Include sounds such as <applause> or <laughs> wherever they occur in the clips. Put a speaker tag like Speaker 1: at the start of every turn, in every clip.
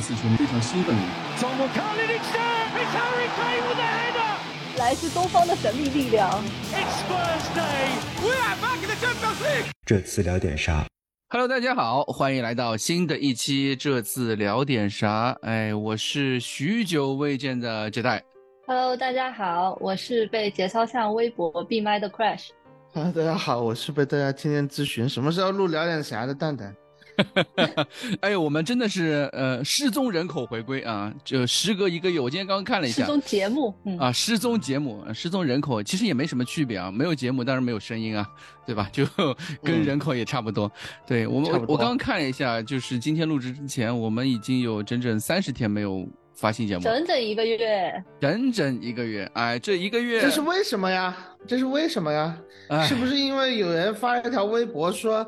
Speaker 1: 四球非常兴奋的。
Speaker 2: 来自东方的神秘力量。
Speaker 3: 这次聊点啥
Speaker 4: ？Hello，大家好，欢迎来到新的一期。这次聊点啥？哎，我是许久未见的杰代。
Speaker 2: Hello，大家好，我是被节操向微博闭麦的 Crash。
Speaker 5: Hello，<laughs> 大家好，我是被大家天天咨询什么时候录聊点啥的蛋蛋。<laughs>
Speaker 4: 哎呦，我们真的是呃失踪人口回归啊！就时隔一个月，我今天刚刚看了一下
Speaker 2: 失踪节目
Speaker 4: 啊，失踪节目，失踪人口其实也没什么区别啊，没有节目当然没有声音啊，<laughs> 对吧？就跟人口也差不多。对我们，我刚刚看了一下，就是今天录制之前，我们已经有整整三十天没有发新节目，
Speaker 2: 整整一个月，
Speaker 4: 整整一个月。哎，这一个月
Speaker 5: 这是为什么呀？这是为什么呀？是不是因为有人发了一条微博说？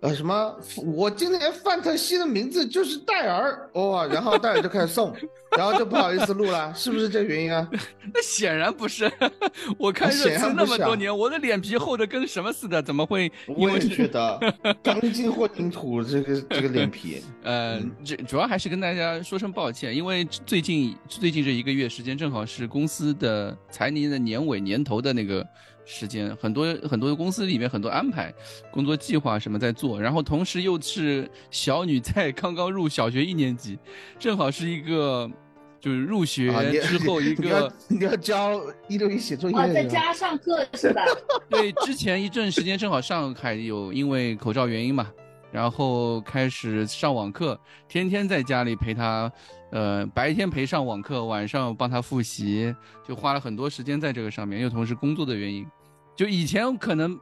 Speaker 5: 呃，什么？我今年范特西的名字就是戴尔哇，然后戴尔就开始送，然后就不好意思录了，是不是这原因啊？<laughs>
Speaker 4: 那显然不是，我看热刺那么多年，我的脸皮厚的跟什么似的，怎么会？
Speaker 5: 我也觉得 <laughs> 钢筋混凝土这个这个脸皮。<laughs>
Speaker 4: 呃，这主要还是跟大家说声抱歉，因为最近最近这一个月时间正好是公司的财年的年尾年头的那个。时间很多很多的公司里面很多安排，工作计划什么在做，然后同时又是小女在刚刚入小学一年级，正好是一个就是入学之后一个
Speaker 5: 你要教一六一写作业
Speaker 2: 啊，在家上课是吧？
Speaker 4: 对，之前一阵时间正好上海有因为口罩原因嘛，然后开始上网课，天天在家里陪她，呃，白天陪上网课，晚上帮他复习，就花了很多时间在这个上面，又同时工作的原因。就以前可能，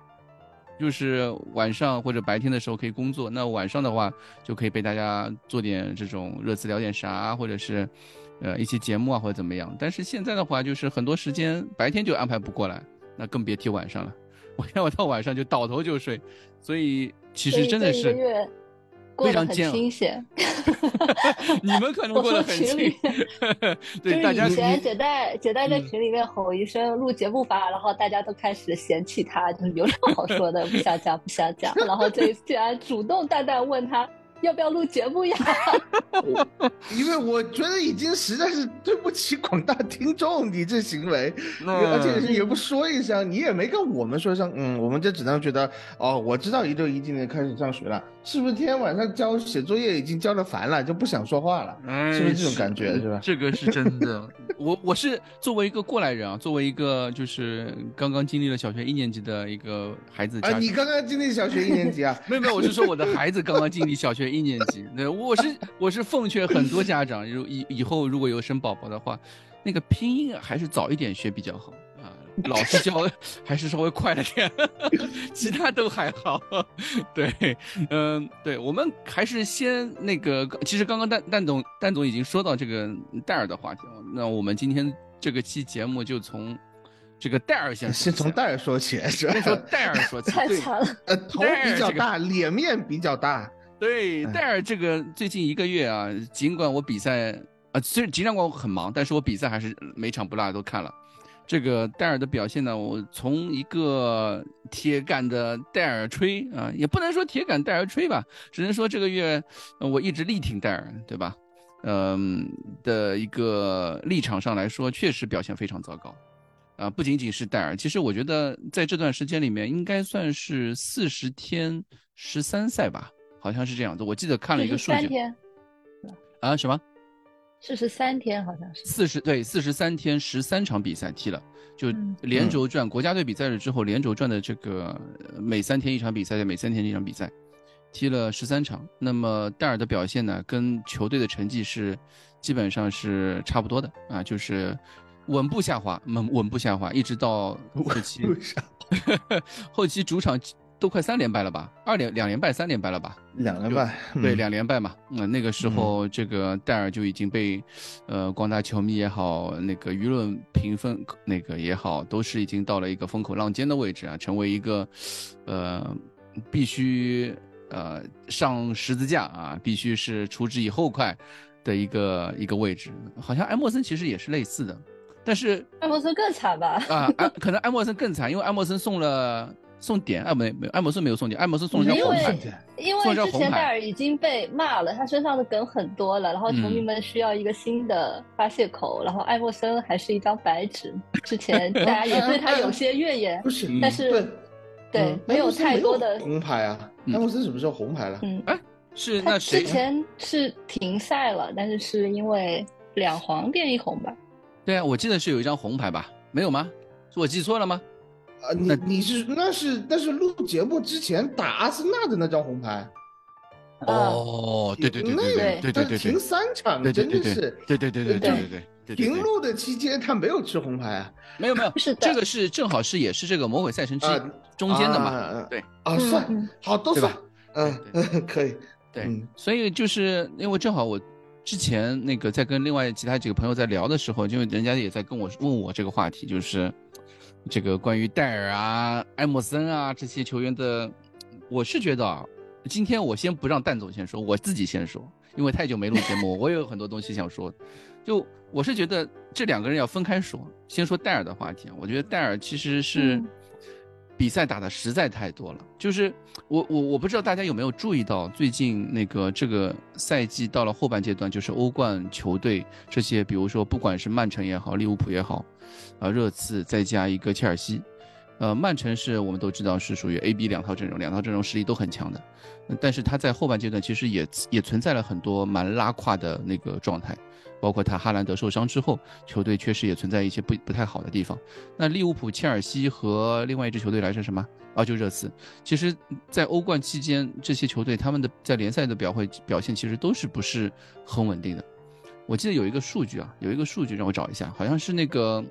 Speaker 4: 就是晚上或者白天的时候可以工作，那晚上的话就可以被大家做点这种热词聊点啥，或者是，呃一些节目啊或者怎么样。但是现在的话，就是很多时间白天就安排不过来，那更别提晚上了。我要我到晚上就倒头就睡，所以其实真的是。非常
Speaker 2: 清闲，<laughs>
Speaker 4: 你们可能过得很清 <laughs> 对，大家
Speaker 2: 以前姐代姐代在群里面吼一声录节目吧，然后大家都开始嫌弃他，就是有什么好说的，不想讲不想讲。然后这一次竟然主动淡淡问他。要不要录节目呀？<laughs>
Speaker 5: 因为我觉得已经实在是对不起广大听众，你这行为，而且也不说一声，你也没跟我们说一声，嗯，我们就只能觉得，哦，我知道一六一今年开始上学了，是不是天天晚上交写作业已经交的烦了，就不想说话了？是不是这种感觉？是吧？
Speaker 4: 这个是真的。我 <laughs> 我是作为一个过来人啊，作为一个就是刚刚经历了小学一年级的一个孩子，
Speaker 5: 啊，你刚刚经历小学一年级啊？<laughs>
Speaker 4: 没有没有，我是说我的孩子刚刚经历小学。一年级，<laughs> 那我是我是奉劝很多家长，如以以后如果有生宝宝的话，那个拼音还是早一点学比较好啊。老师教 <laughs> 还是稍微快了点，<laughs> 其他都还好。对，嗯，对，我们还是先那个，其实刚刚蛋蛋总蛋总已经说到这个戴尔的话题了，那我们今天这个期节目就从这个戴尔先
Speaker 5: 先从戴尔说起，先
Speaker 4: 从戴尔说起，
Speaker 2: 太惨了，
Speaker 5: 呃，头比较大，脸面比较大。
Speaker 4: 对戴尔这个最近一个月啊，尽管我比赛啊，虽然尽管我很忙，但是我比赛还是每场不落都看了。这个戴尔的表现呢，我从一个铁杆的戴尔吹啊，也不能说铁杆戴尔吹吧，只能说这个月我一直力挺戴尔，对吧？嗯，的一个立场上来说，确实表现非常糟糕啊。不仅仅是戴尔，其实我觉得在这段时间里面，应该算是四十天十三赛吧。好像是这样子，我记得看了一个数据。
Speaker 2: 三天，
Speaker 4: 啊什么？
Speaker 2: 四十三天，好像是。
Speaker 4: 四十对，四十三天十三场比赛踢了，就连轴转。国家队比赛了之后连轴转的这个每三天一场比赛，每三天一场比赛，踢了十三场。那么戴尔的表现呢，跟球队的成绩是基本上是差不多的啊，就是稳步下滑，稳稳步下滑，一直到 <laughs> 后期。<laughs> 后期主场。都快三连败了吧？二连两连败，三连败了吧？
Speaker 5: 两连败，
Speaker 4: 对，两连败嘛。嗯那个时候，这个戴尔就已经被，呃，广大球迷也好，那个舆论评分那个也好，都是已经到了一个风口浪尖的位置啊，成为一个，呃，必须呃上十字架啊，必须是除之以后快的一个一个位置。好像埃默森其实也是类似的，但是
Speaker 2: 埃默森更惨吧？
Speaker 4: 啊，可能埃默森更惨，因为埃默森送了。送点，艾没没艾默生没有送点，艾默生送了张红牌，
Speaker 2: 因为之前戴尔已经被骂了，他身上的梗很多了，然后球迷们需要一个新的发泄口，然后艾默森还是一张白纸，之前 <laughs> 大家也对他有些怨言，
Speaker 5: 不是，
Speaker 2: 但是对没有太多的
Speaker 5: 红牌啊，艾默森什么时候红牌了？
Speaker 4: 嗯，哎，是那
Speaker 2: 谁？之前是停赛了，但是是因为两黄变一红吧？
Speaker 4: 对啊，我记得是有一张红牌吧？没有吗？是我记错了吗？
Speaker 5: 啊，你你是那是那是录节目之前打阿森纳的那张红牌。
Speaker 4: 哦，对对对对对对对对，
Speaker 5: 停三场，真的是，
Speaker 4: 对对对对对对对，
Speaker 5: 停录的期间他没有吃红牌啊？
Speaker 4: 没有没有，是这个是正好是也是这个魔鬼赛程之中间的嘛？对
Speaker 5: 啊，算好都算，嗯嗯 <laughs> 可以，
Speaker 4: 对，所以就是因为正好我之前那个在跟另外其他几个朋友在聊的时候，就人家也在跟我问我这个话题，就是。这个关于戴尔啊、埃默森啊这些球员的，我是觉得啊，今天我先不让蛋总先说，我自己先说，因为太久没录节目，我有很多东西想说。就我是觉得这两个人要分开说，先说戴尔的话题。我觉得戴尔其实是比赛打的实在太多了，就是我我我不知道大家有没有注意到，最近那个这个赛季到了后半阶段，就是欧冠球队这些，比如说不管是曼城也好，利物浦也好。啊，热刺再加一个切尔西，呃，曼城是我们都知道是属于 A、B 两套阵容，两套阵容实力都很强的，但是他在后半阶段其实也也存在了很多蛮拉胯的那个状态，包括他哈兰德受伤之后，球队确实也存在一些不不太好的地方。那利物浦、切尔西和另外一支球队来说什么？啊，就热刺。其实，在欧冠期间，这些球队他们的在联赛的表会表现其实都是不是很稳定的。我记得有一个数据啊，有一个数据让我找一下，好像是那个。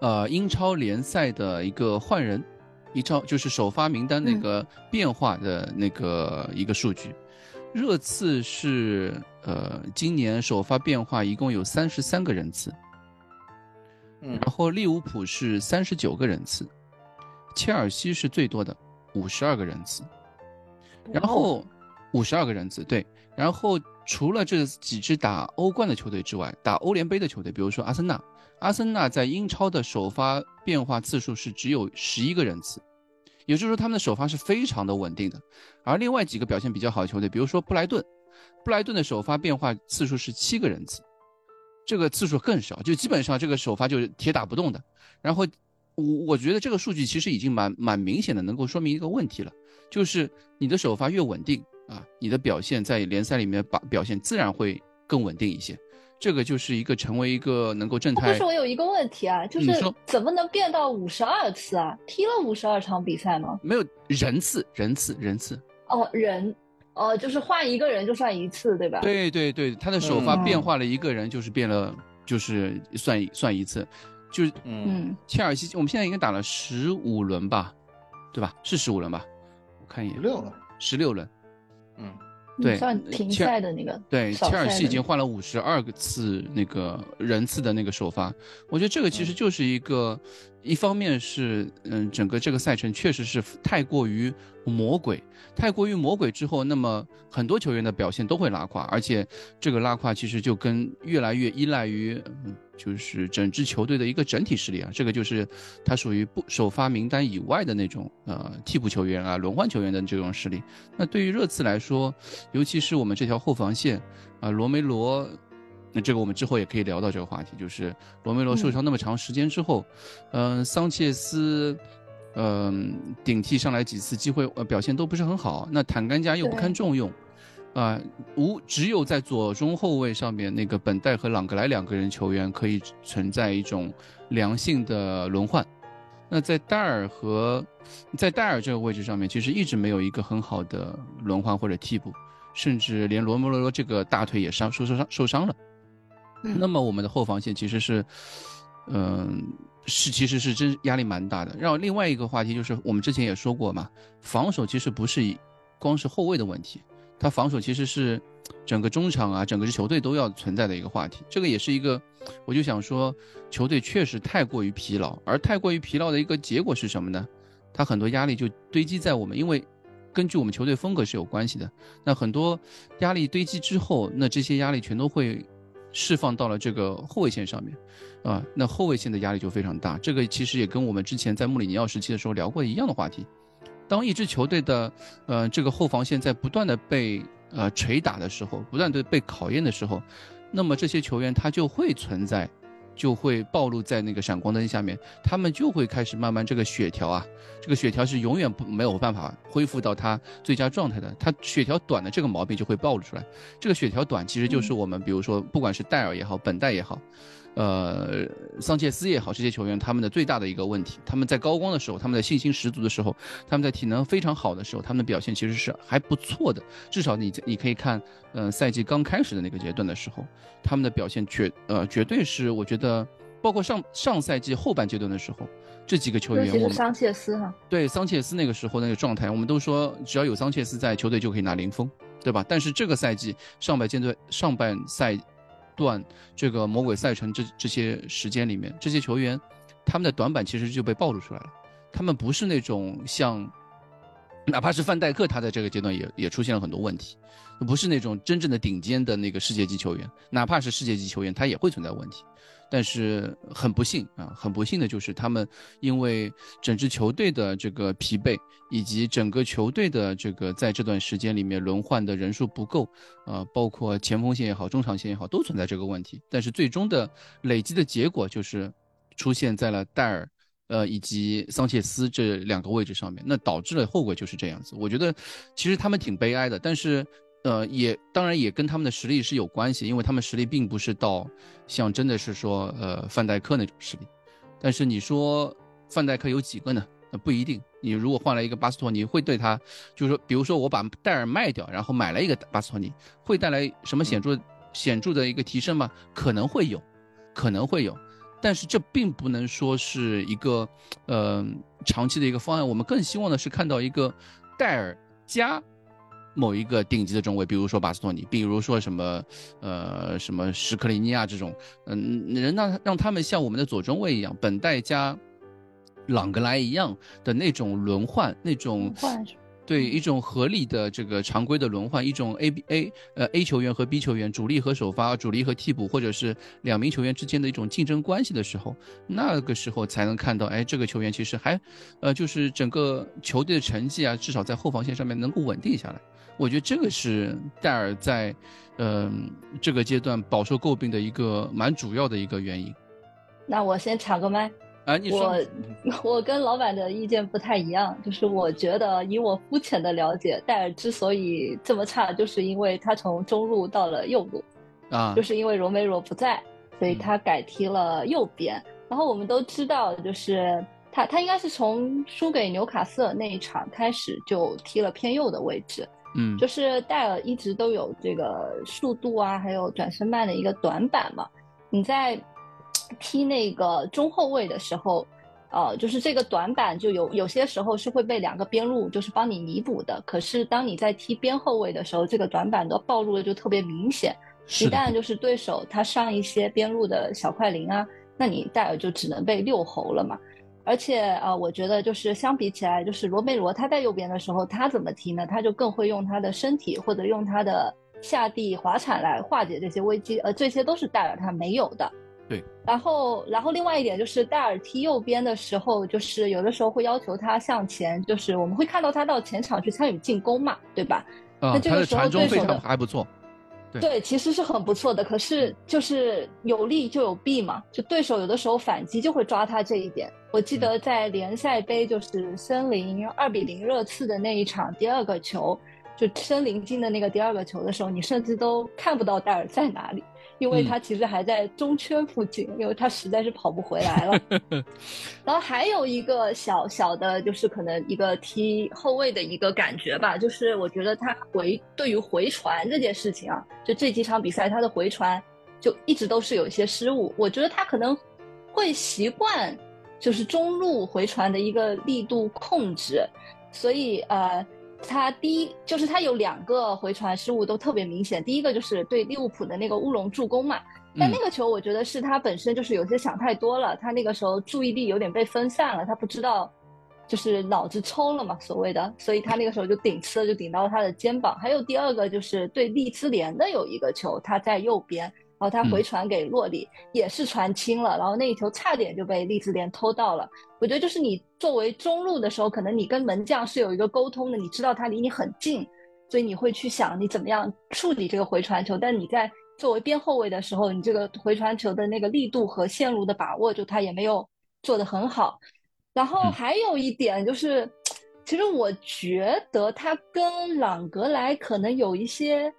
Speaker 4: 呃，英超联赛的一个换人，一超就是首发名单那个变化的那个一个数据，热刺是呃今年首发变化一共有三十三个人次，
Speaker 5: 嗯，
Speaker 4: 然后利物浦是三十九个人次，切尔西是最多的五十二个人次，然后五十二个人次对，然后除了这几支打欧冠的球队之外，打欧联杯的球队，比如说阿森纳。阿森纳在英超的首发变化次数是只有十一个人次，也就是说他们的首发是非常的稳定的。而另外几个表现比较好的球队，比如说布莱顿，布莱顿的首发变化次数是七个人次，这个次数更少，就基本上这个首发就是铁打不动的。然后我我觉得这个数据其实已经蛮蛮明显的，能够说明一个问题了，就是你的首发越稳定啊，你的表现在联赛里面把表现自然会更稳定一些。这个就是一个成为一个能够正态。
Speaker 2: 不是我有一个问题啊，就是怎么能变到五十二次啊？踢了五十二场比赛吗？
Speaker 4: 没有人次，人次，人次。
Speaker 2: 哦，人，哦，就是换一个人就算一次，对吧？
Speaker 4: 对对对，他的首发变化了一个人，就是变了，就是算算一次，就是嗯，切尔西，我们现在应该打了十五轮吧，对吧？是十五轮吧？我看一眼，
Speaker 5: 十六轮，
Speaker 4: 十六轮，
Speaker 5: 嗯。
Speaker 4: 对，
Speaker 2: 算停赛的那个。
Speaker 4: 对，切尔西已经换了五十二个次那个人次的那个首发，我觉得这个其实就是一个，一方面是嗯，整个这个赛程确实是太过于魔鬼，太过于魔鬼之后，那么很多球员的表现都会拉胯，而且这个拉胯其实就跟越来越依赖于。就是整支球队的一个整体实力啊，这个就是他属于不首发名单以外的那种呃替补球员啊、轮换球员的这种实力。那对于热刺来说，尤其是我们这条后防线啊，罗梅罗，那这个我们之后也可以聊到这个话题，就是罗梅罗受伤那么长时间之后，嗯，桑切斯，嗯，顶替上来几次机会呃表现都不是很好，那坦甘加又不堪重用。啊，无只有在左中后卫上面，那个本代和朗格莱两个人球员可以存在一种良性的轮换。那在戴尔和在戴尔这个位置上面，其实一直没有一个很好的轮换或者替补，甚至连罗摩罗罗这个大腿也伤受受伤受伤了。那么我们的后防线其实是，嗯，是其实是真压力蛮大的。然后另外一个话题就是，我们之前也说过嘛，防守其实不是光是后卫的问题。他防守其实是整个中场啊，整个球队都要存在的一个话题。这个也是一个，我就想说，球队确实太过于疲劳，而太过于疲劳的一个结果是什么呢？他很多压力就堆积在我们，因为根据我们球队风格是有关系的。那很多压力堆积之后，那这些压力全都会释放到了这个后卫线上面，啊，那后卫线的压力就非常大。这个其实也跟我们之前在穆里尼奥时期的时候聊过一样的话题。当一支球队的呃这个后防线在不断的被呃捶打的时候，不断的被考验的时候，那么这些球员他就会存在。就会暴露在那个闪光灯下面，他们就会开始慢慢这个血条啊，这个血条是永远不没有办法恢复到他最佳状态的，他血条短的这个毛病就会暴露出来。这个血条短其实就是我们比如说不管是戴尔也好，本代也好。呃，桑切斯也好，这些球员他们的最大的一个问题，他们在高光的时候，他们在信心十足的时候，他们在体能非常好的时候，他们的表现其实是还不错的。至少你你可以看，呃，赛季刚开始的那个阶段的时候，他们的表现绝呃绝对是我觉得，包括上上赛季后半阶段的时候，这几个球员，我们
Speaker 2: 桑切斯哈，
Speaker 4: 对桑切斯那个时候那个状态，我们都说只要有桑切斯在，球队就可以拿零封，对吧？但是这个赛季上半阶段上半赛。段这个魔鬼赛程这这些时间里面，这些球员他们的短板其实就被暴露出来了。他们不是那种像，哪怕是范戴克，他在这个阶段也也出现了很多问题，不是那种真正的顶尖的那个世界级球员，哪怕是世界级球员，他也会存在问题。但是很不幸啊，很不幸的就是他们因为整支球队的这个疲惫，以及整个球队的这个在这段时间里面轮换的人数不够，呃，包括前锋线也好，中场线也好，都存在这个问题。但是最终的累积的结果就是出现在了戴尔，呃，以及桑切斯这两个位置上面，那导致了后果就是这样子。我觉得其实他们挺悲哀的，但是。呃，也当然也跟他们的实力是有关系，因为他们实力并不是到像真的是说呃范戴克那种实力。但是你说范戴克有几个呢？那不一定。你如果换了一个巴斯托尼，会对他，就是说，比如说我把戴尔卖掉，然后买了一个巴斯托尼，会带来什么显著显著的一个提升吗？可能会有，可能会有，但是这并不能说是一个呃长期的一个方案。我们更希望的是看到一个戴尔加。某一个顶级的中卫，比如说巴斯托尼，比如说什么，呃，什么什克里尼亚这种，嗯，能让让他们像我们的左中卫一样，本代加朗格莱一样的那种轮换，那种。对一种合理的这个常规的轮换，一种 A B A 呃 A 球员和 B 球员，主力和首发，主力和替补，或者是两名球员之间的一种竞争关系的时候，那个时候才能看到，哎，这个球员其实还，呃，就是整个球队的成绩啊，至少在后防线上面能够稳定下来。我觉得这个是戴尔在，嗯，这个阶段饱受诟病的一个蛮主要的一个原因。
Speaker 2: 那我先抢个麦。
Speaker 4: 啊，你说
Speaker 2: 我 <laughs> 我跟老板的意见不太一样，就是我觉得以我肤浅的了解，戴尔之所以这么差，就是因为他从中路到了右路，
Speaker 4: 啊，
Speaker 2: 就是因为荣梅罗不在，所以他改踢了右边。然后我们都知道，就是他他应该是从输给纽卡斯尔那一场开始就踢了偏右的位置，
Speaker 4: 嗯，
Speaker 2: 就是戴尔一直都有这个速度啊，还有转身慢的一个短板嘛，你在。踢那个中后卫的时候，呃，就是这个短板就有有些时候是会被两个边路就是帮你弥补的。可是当你在踢边后卫的时候，这个短板的暴露的就特别明显。一旦就是对手他上一些边路的小快灵啊，那你戴尔就只能被遛猴了嘛。而且呃，我觉得就是相比起来，就是罗梅罗他在右边的时候，他怎么踢呢？他就更会用他的身体或者用他的下地滑铲来化解这些危机，而这些都是戴尔他没有的。
Speaker 4: 对，
Speaker 2: 然后，然后另外一点就是戴尔踢右边的时候，就是有的时候会要求他向前，就是我们会看到他到前场去参与进攻嘛，对吧？
Speaker 4: 那
Speaker 2: 这个时候对手的
Speaker 4: 还不错，
Speaker 2: 对，其实是很不错的。可是就是有利就有弊嘛，就对手有的时候反击就会抓他这一点。我记得在联赛杯就是森林二比零热刺的那一场第二个球，就森林进的那个第二个球的时候，你甚至都看不到戴尔在哪里。因为他其实还在中圈附近，因为他实在是跑不回来了。<laughs> 然后还有一个小小的，就是可能一个踢后卫的一个感觉吧，就是我觉得他回对于回传这件事情啊，就这几场比赛他的回传就一直都是有一些失误。我觉得他可能会习惯就是中路回传的一个力度控制，所以呃。他第一就是他有两个回传失误都特别明显，第一个就是对利物浦的那个乌龙助攻嘛，但那个球我觉得是他本身就是有些想太多了，他那个时候注意力有点被分散了，他不知道就是脑子抽了嘛，所谓的，所以他那个时候就顶刺就顶到了他的肩膀。还有第二个就是对利兹联的有一个球，他在右边，然后他回传给洛里，也是传轻了，然后那一球差点就被利兹联偷到了。我觉得就是你作为中路的时候，可能你跟门将是有一个沟通的，你知道他离你很近，所以你会去想你怎么样处理这个回传球。但你在作为边后卫的时候，你这个回传球的那个力度和线路的把握，就他也没有做得很好。然后还有一点就是。其实我觉得他跟朗格莱可能有一些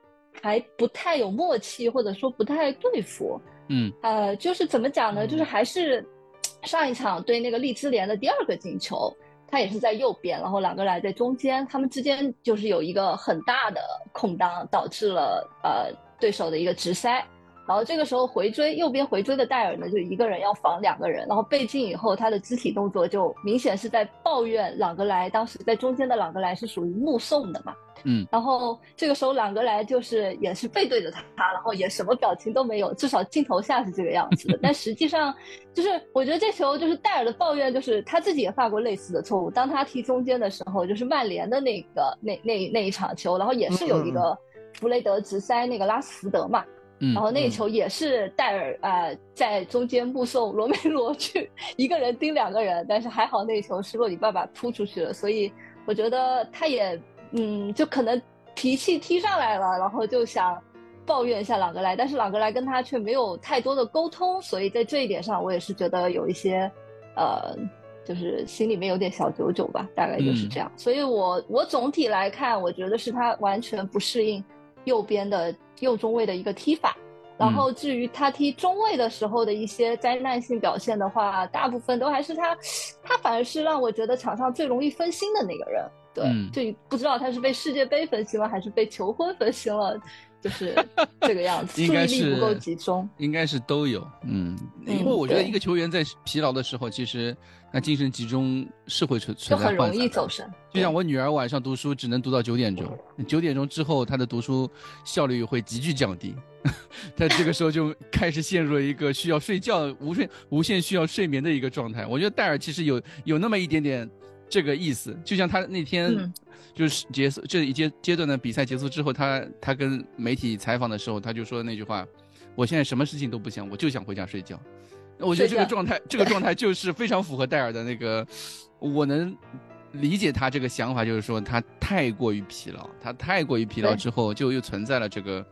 Speaker 2: 还不太有默契，或者说不太对付。
Speaker 4: 嗯，
Speaker 2: 呃，就是怎么讲呢？就是还是上一场对那个利兹联的第二个进球，他也是在右边，然后朗格莱在中间，他们之间就是有一个很大的空档，导致了呃对手的一个直塞。然后这个时候回追，右边回追的戴尔呢，就一个人要防两个人，然后被禁以后，他的肢体动作就明显是在抱怨朗格莱。当时在中间的朗格莱是属于目送的嘛，
Speaker 4: 嗯，
Speaker 2: 然后这个时候朗格莱就是也是背对着他，然后也什么表情都没有，至少镜头下是这个样子的。<laughs> 但实际上，就是我觉得这球就是戴尔的抱怨，就是他自己也犯过类似的错误。当他踢中间的时候，就是曼联的那个那那那一场球，然后也是有一个弗雷德直塞那个拉斯福德嘛。然后那球也是戴尔啊，在中间目送罗梅罗去 <laughs> 一个人盯两个人，但是还好那球是洛里爸爸扑出去了，所以我觉得他也嗯，就可能脾气踢上来了，然后就想抱怨一下朗格莱，但是朗格莱跟他却没有太多的沟通，所以在这一点上我也是觉得有一些呃，就是心里面有点小九九吧，大概就是这样。所以我我总体来看，我觉得是他完全不适应右边的。右中卫的一个踢法，然后至于他踢中卫的时候的一些灾难性表现的话，大部分都还是他，他反而是让我觉得场上最容易分心的那个人。对，就不知道他是被世界杯分心了，还是被求婚分心了，就是这个样子，<laughs> 注意力不够集中，
Speaker 4: 应该是都有。嗯，因为我觉得一个球员在疲劳的时候，其实。那精神集中是会存存在
Speaker 2: 很容易走神。
Speaker 4: 就像我女儿晚上读书只能读到九点钟，九点钟之后她的读书效率会急剧降低，<laughs> 她这个时候就开始陷入了一个需要睡觉、无睡无限需要睡眠的一个状态。我觉得戴尔其实有有那么一点点这个意思，就像他那天就是结束这一阶阶段的比赛结束之后，他他跟媒体采访的时候，他就说那句话：“我现在什么事情都不想，我就想回家睡觉。”我觉得这个状态，这个状态就是非常符合戴尔的那个，我能理解他这个想法，就是说他太过于疲劳，他太过于疲劳之后，就又存在了这个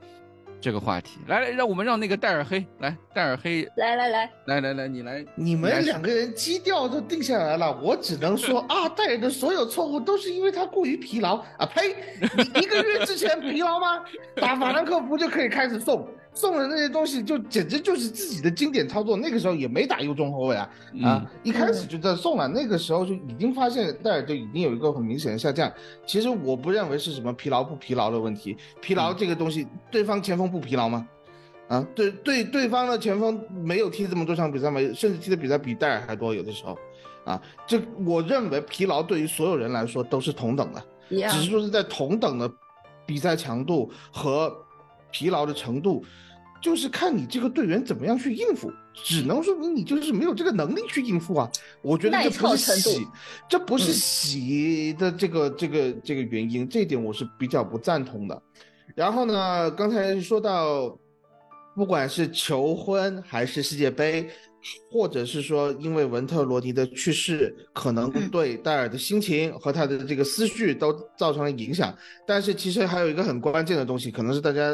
Speaker 4: 这个话题。来来，让我们让那个戴尔黑来，戴尔黑
Speaker 2: 来来来
Speaker 4: 来来来，你来，
Speaker 5: 你们两个人基调都定下来了，我只能说 <laughs> 啊，戴尔的所有错误都是因为他过于疲劳啊！呸，你一个月之前疲劳吗？打法兰克福就可以开始送。送的那些东西就简直就是自己的经典操作，那个时候也没打右中后卫啊，啊，一开始就在送了，那个时候就已经发现戴尔就已经有一个很明显的下降。其实我不认为是什么疲劳不疲劳的问题，疲劳这个东西，对方前锋不疲劳吗？啊，对对，对方的前锋没有踢这么多场比赛吗？甚至踢的比赛比戴尔还多，有的时候，啊，这我认为疲劳对于所有人来说都是同等的，只是说是在同等的比赛强度和疲劳的程度。就是看你这个队员怎么样去应付，只能说明你就是没有这个能力去应付啊。我觉得这不是喜，这不是喜的这个这个这个原因，这一点我是比较不赞同的。然后呢，刚才说到，不管是求婚还是世界杯，或者是说因为文特罗尼的去世，可能对戴尔的心情和他的这个思绪都造成了影响。但是其实还有一个很关键的东西，可能是大家。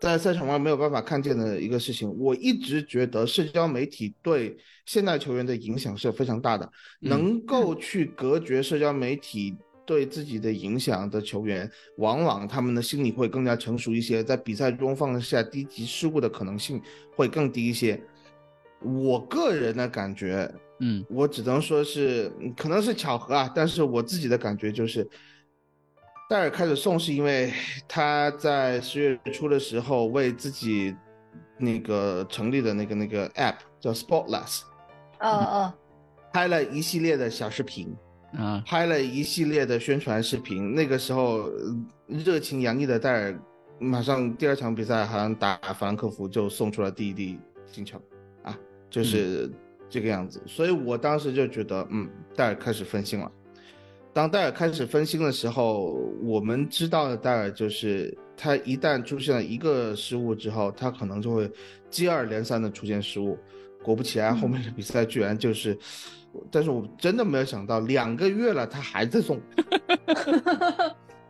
Speaker 5: 在赛场外没有办法看见的一个事情，我一直觉得社交媒体对现代球员的影响是非常大的。能够去隔绝社交媒体对自己的影响的球员，往往他们的心理会更加成熟一些，在比赛中放下低级失误的可能性会更低一些。我个人的感觉，
Speaker 4: 嗯，
Speaker 5: 我只能说是可能是巧合啊，但是我自己的感觉就是。戴尔开始送是因为他在十月初的时候为自己那个成立的那个那个 app 叫 Sportless，
Speaker 2: 哦哦，
Speaker 5: 拍了一系列的小视频，
Speaker 4: 啊，
Speaker 5: 拍了一系列的宣传视频。那个时候热情洋溢的戴尔，马上第二场比赛好像打法兰克福就送出了第一粒进球，啊，就是这个样子。所以我当时就觉得，嗯，戴尔开始分心了。当戴尔开始分心的时候，我们知道的戴尔就是他一旦出现了一个失误之后，他可能就会接二连三的出现失误。果不其然，后面的比赛居然就是，但是我真的没有想到，两个月了他还在送。<laughs>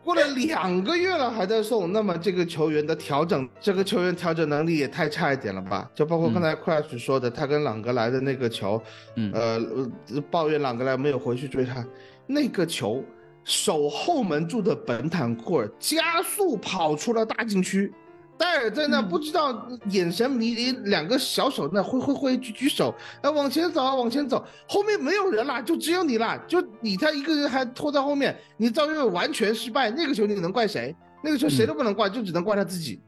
Speaker 5: 过了两个月了还在送，那么这个球员的调整，这个球员调整能力也太差一点了吧？就包括刚才 Crash 说的，他跟朗格莱的那个球，嗯呃，抱怨朗格莱没有回去追他，那个球守后门柱的本坦库尔加速跑出了大禁区。戴尔在那不知道眼神迷离，两个小手那挥挥挥举举手，哎往前走啊往前走，后面没有人了，就只有你了，就你他一个人还拖在后面，你赵睿完全失败，那个球你能怪谁？那个球谁都不能怪，就只能怪他自己。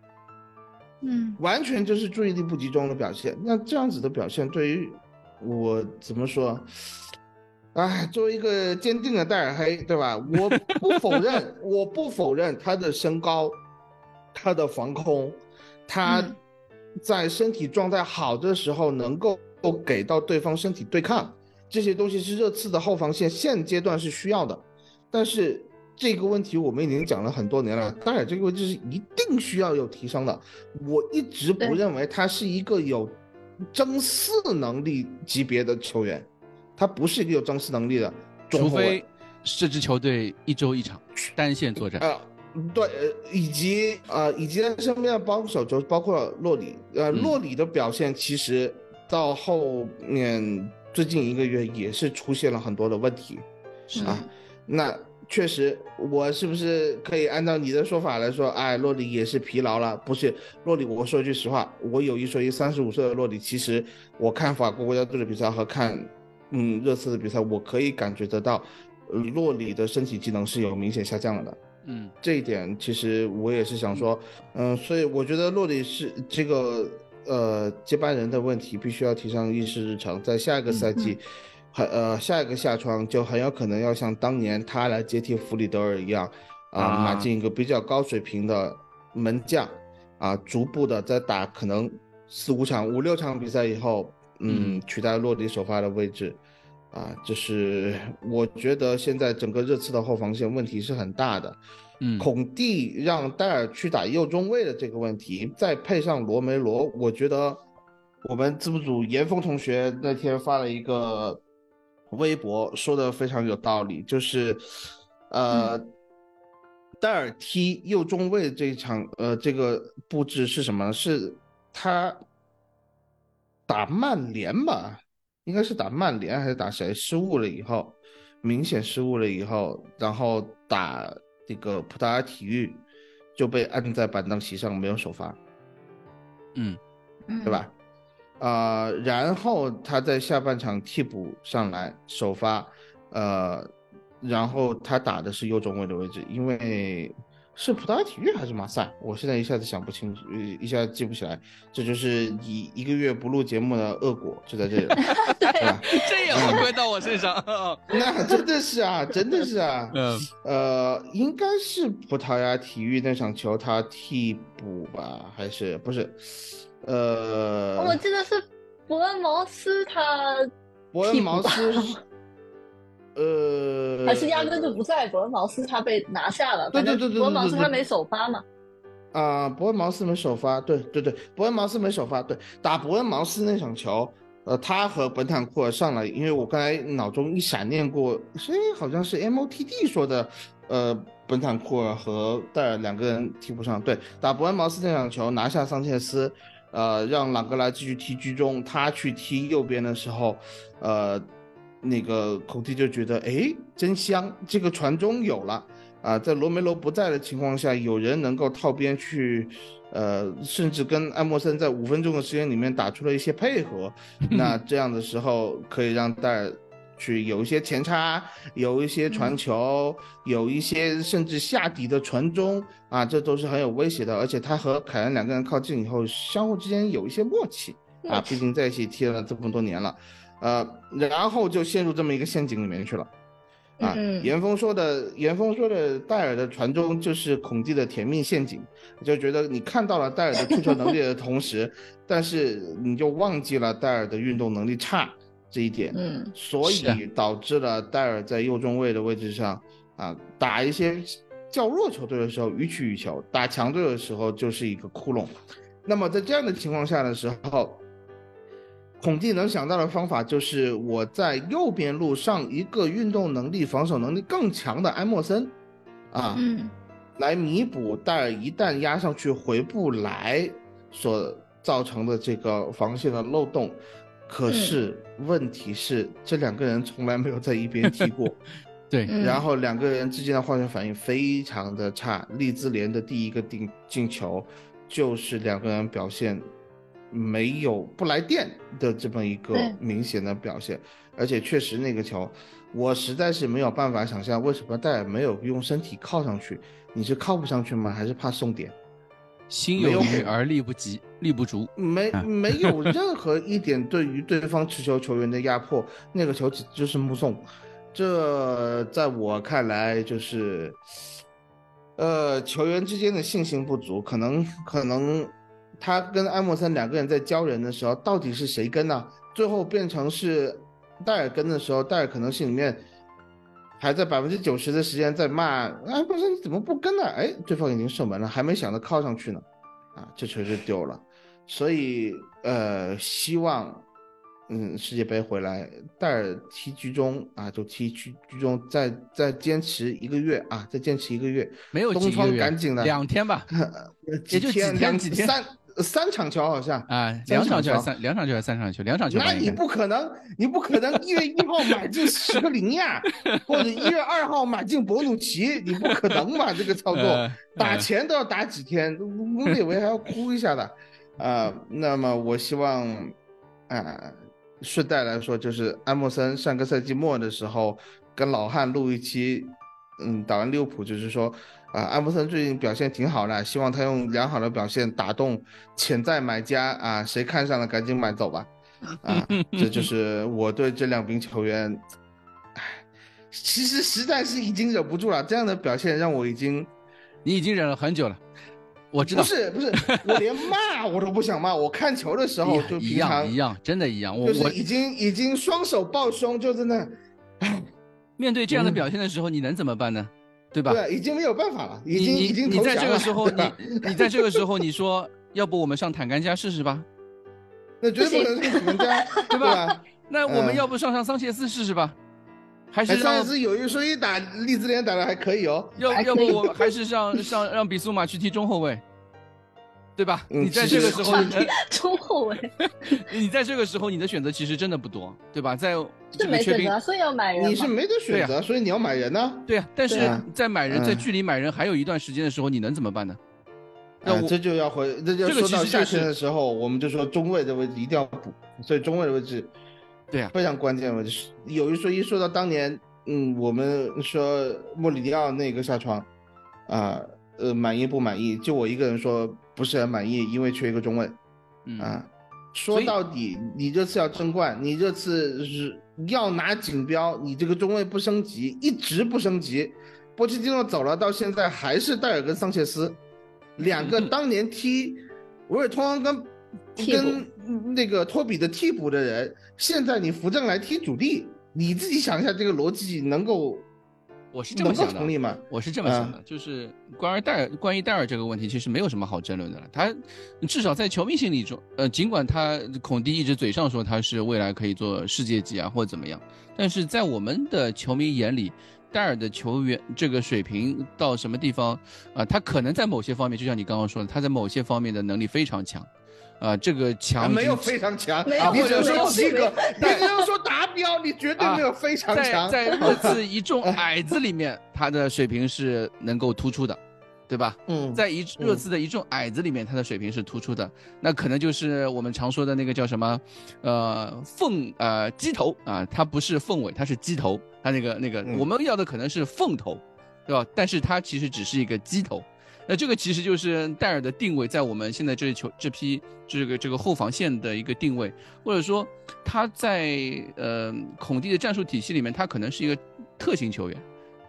Speaker 2: 嗯，
Speaker 5: 完全就是注意力不集中的表现。那这样子的表现对于我怎么说？哎，作为一个坚定的戴尔黑，对吧？我不否认，<laughs> 我不否认他的身高。他的防空，他在身体状态好的时候能够给到对方身体对抗，这些东西是热刺的后防线现阶段是需要的。但是这个问题我们已经讲了很多年了，戴尔这个位置是一定需要有提升的。我一直不认为他是一个有争四能力级别的球员，他不是一个有争四能力的，
Speaker 4: 除非这支球队一周一场单线作战。
Speaker 5: 呃对，以及呃，以及他身边的帮手就包括洛里，呃，洛里的表现其实到后面最近一个月也是出现了很多的问题，是啊，那确实，我是不是可以按照你的说法来说，哎，洛里也是疲劳了？不是，洛里，我说句实话，我有一说一，三十五岁的洛里，其实我看法国国家队的比赛和看嗯热刺的比赛，我可以感觉得到，洛里的身体机能是有明显下降了的。
Speaker 4: 嗯，
Speaker 5: 这一点其实我也是想说，嗯，所以我觉得洛里是这个呃接班人的问题，必须要提上议事日程，在下一个赛季，很呃下一个夏窗就很有可能要像当年他来接替弗里德尔一样，啊，买进一个比较高水平的门将，啊，逐步的在打可能四五场、五六场比赛以后，嗯，取代洛迪首发的位置。啊，就是我觉得现在整个热刺的后防线问题是很大的，
Speaker 4: 嗯，
Speaker 5: 孔蒂让戴尔去打右中卫的这个问题，再配上罗梅罗，我觉得我们字幕组严峰同学那天发了一个微博，说的非常有道理，就是，呃，戴尔踢右中卫这一场，呃，这个布置是什么？是他打曼联吧？应该是打曼联还是打谁失误了以后，明显失误了以后，然后打这个葡萄牙体育就被按在板凳席上没有首发，
Speaker 4: 嗯，
Speaker 5: 对吧？啊，然后他在下半场替补上来首发，呃，然后他打的是右中卫的位置，因为。是葡萄牙体育还是马赛？我现在一下子想不清楚，一下记不起来。这就是一一个月不录节目的恶果，就在这里。<laughs>
Speaker 4: 这也会归到我身上。<laughs>
Speaker 5: 那真的是啊，真的是啊。嗯。呃，应该是葡萄牙体育那场球他替补吧？还是不是？呃，
Speaker 2: 我记得是伯恩茅斯他。
Speaker 5: 伯恩茅斯。<laughs>
Speaker 2: 呃，还是压根就不在。伯恩茅斯他被拿下了，
Speaker 5: 对对对对
Speaker 2: 伯恩茅斯他没首发嘛？
Speaker 5: 啊，伯恩茅斯没首发，对对对，伯恩茅斯没首发。对，打伯恩茅斯那场球，呃，他和本坦库尔上来，因为我刚才脑中一闪念过，谁，好像是 MOTD 说的，呃，本坦库尔和戴尔两个人替补上。对，打伯恩茅斯那场球拿下桑切斯，呃，让朗格莱继续踢居中，他去踢右边的时候，呃。那个孔蒂就觉得，哎，真香！这个传中有了啊，在罗梅罗不在的情况下，有人能够套边去，呃，甚至跟艾默森在五分钟的时间里面打出了一些配合。<laughs> 那这样的时候，可以让戴尔去有一些前插，有一些传球，有一些甚至下底的传中啊，这都是很有威胁的。而且他和凯恩两个人靠近以后，相互之间有一些默契啊，毕竟在一起踢了这么多年了。呃，然后就陷入这么一个陷阱里面去了，啊，严峰说的，严峰说的，戴尔的传中就是孔蒂的甜蜜陷阱，就觉得你看到了戴尔的出球能力的同时，但是你就忘记了戴尔的运动能力差这一点，
Speaker 2: 嗯，
Speaker 5: 所以导致了戴尔在右中卫的位置上啊，打一些较弱球队的时候予取予求，打强队的时候就是一个窟窿。那么在这样的情况下的时候，孔蒂能想到的方法就是我在右边路上一个运动能力、防守能力更强的埃莫森，啊，
Speaker 2: 嗯，
Speaker 5: 来弥补戴尔一旦压上去回不来所造成的这个防线的漏洞。可是问题是，这两个人从来没有在一边踢 <laughs> 过，
Speaker 4: 对，
Speaker 5: 然后两个人之间的化学反应非常的差。利兹联的第一个进进球，就是两个人表现没有不来电的这么一个明显的表现，而且确实那个球，我实在是没有办法想象为什么戴尔没有用身体靠上去，你是靠不上去吗？还是怕送点？
Speaker 4: 心有余而力不及，力不足，
Speaker 5: 没没有任何一点对于对方持球球员的压迫，那个球就是目送，这在我看来就是，呃，球员之间的信心不足，可能可能他跟埃默森两个人在教人的时候，到底是谁跟呢？最后变成是戴尔跟的时候，戴尔可能心里面还在百分之九十的时间在骂埃默森你怎么不跟呢？哎，对方已经射门了，还没想着靠上去呢。啊，这球就丢了，所以呃，希望嗯世界杯回来，戴尔踢居中啊，就踢居居中，再再坚持一个月啊，再坚持一个月，
Speaker 4: 没有
Speaker 5: 东方赶紧的
Speaker 4: 两天吧，<laughs>
Speaker 5: 也
Speaker 4: 就几天几天
Speaker 5: 三三场球好像
Speaker 4: 啊，两场球三两场球还是三场球，两场球。
Speaker 5: 那你不可能，你不可能一月一号买进十个林呀，<laughs> 或者一月二号买进博努奇，你不可能吧？这个操作 <laughs> 打钱都要打几天，我以为还要哭一下的啊。那么我希望啊，顺带来说，就是安默森上个赛季末的时候跟老汉录一期，嗯，打完利物浦就是说。啊，安弗森最近表现挺好的，希望他用良好的表现打动潜在买家啊，谁看上了赶紧买走吧。<laughs> 啊，这就是我对这两名球员，唉，其实实在是已经忍不住了，这样的表现让我已经，
Speaker 4: 你已经忍了很久了，我知道。
Speaker 5: 不是不是，我连骂我都不想骂，我看球的时候 <laughs> 就
Speaker 4: 一样一样，真的一样，我
Speaker 5: 我已经已经双手抱胸，就真的，唉，
Speaker 4: 面对这样的表现的时候，你能怎么办呢？对吧？
Speaker 5: 对，已经没有办法了，已经已经
Speaker 4: 你在这个时候，你你在这个时候，你说要不我们上坦甘加试试吧？<laughs>
Speaker 5: 那绝对不能上坦甘加，对吧？
Speaker 4: 那我们要不上上桑切斯试试吧？还是
Speaker 5: 桑切斯有一说一打利兹联打的还可以哦。
Speaker 4: 要要不我还是上上让比苏马去踢中后卫？对吧？<laughs> <laughs> 你在这个时候，
Speaker 2: 中后卫，
Speaker 4: 你在这个时候，你的选择其实真的不多，对吧？在
Speaker 2: 是没选择，所以要买人。
Speaker 5: 你是没得选择，所以你要买人呢。
Speaker 4: 对呀，但是在买人，在距离买人还有一段时间的时候，你能怎么办呢？
Speaker 5: 那这就要回，这就说到夏天的时候，我们就说中卫的位置一定要补，所以中卫的位置，
Speaker 4: 对呀，
Speaker 5: 非常关键位置。有一说一，说到当年，嗯，我们说莫里尼奥那个下床，啊，呃，满意不满意？就我一个人说。不是很满意，因为缺一个中卫，啊，说到底，你这次要争冠，你这次是要拿锦标，你这个中卫不升级，一直不升级，波切蒂诺走了，到现在还是戴尔跟桑切斯，两个当年踢维尔通跟跟那个托比的替补的人，现在你扶正来踢主力，你自己想一下这个逻辑能够。
Speaker 4: 我是这么想的，我是这么想的，就是关于戴尔，关于戴尔这个问题，其实没有什么好争论的了。他至少在球迷心里中，呃，尽管他孔蒂一直嘴上说他是未来可以做世界级啊，或者怎么样，但是在我们的球迷眼里，戴尔的球员这个水平到什么地方啊？他可能在某些方面，就像你刚刚说的，他在某些方面的能力非常强。啊，这个强
Speaker 5: 没有非常强，你只能说及格，你只能说达标，你绝对没有非常强。
Speaker 4: 在在热刺一众 <laughs> 矮子里面，他的水平是能够突出的，对吧？
Speaker 5: 嗯，
Speaker 4: 在一热刺的一众矮子里面，他的水平是突出的，那可能就是我们常说的那个叫什么，呃，凤呃鸡头啊，他不是凤尾，他是鸡头，他那个那个我们要的可能是凤头，对吧？但是他其实只是一个鸡头。那这个其实就是戴尔的定位，在我们现在这球这批这个这个后防线的一个定位，或者说他在呃孔蒂的战术体系里面，他可能是一个特型球员。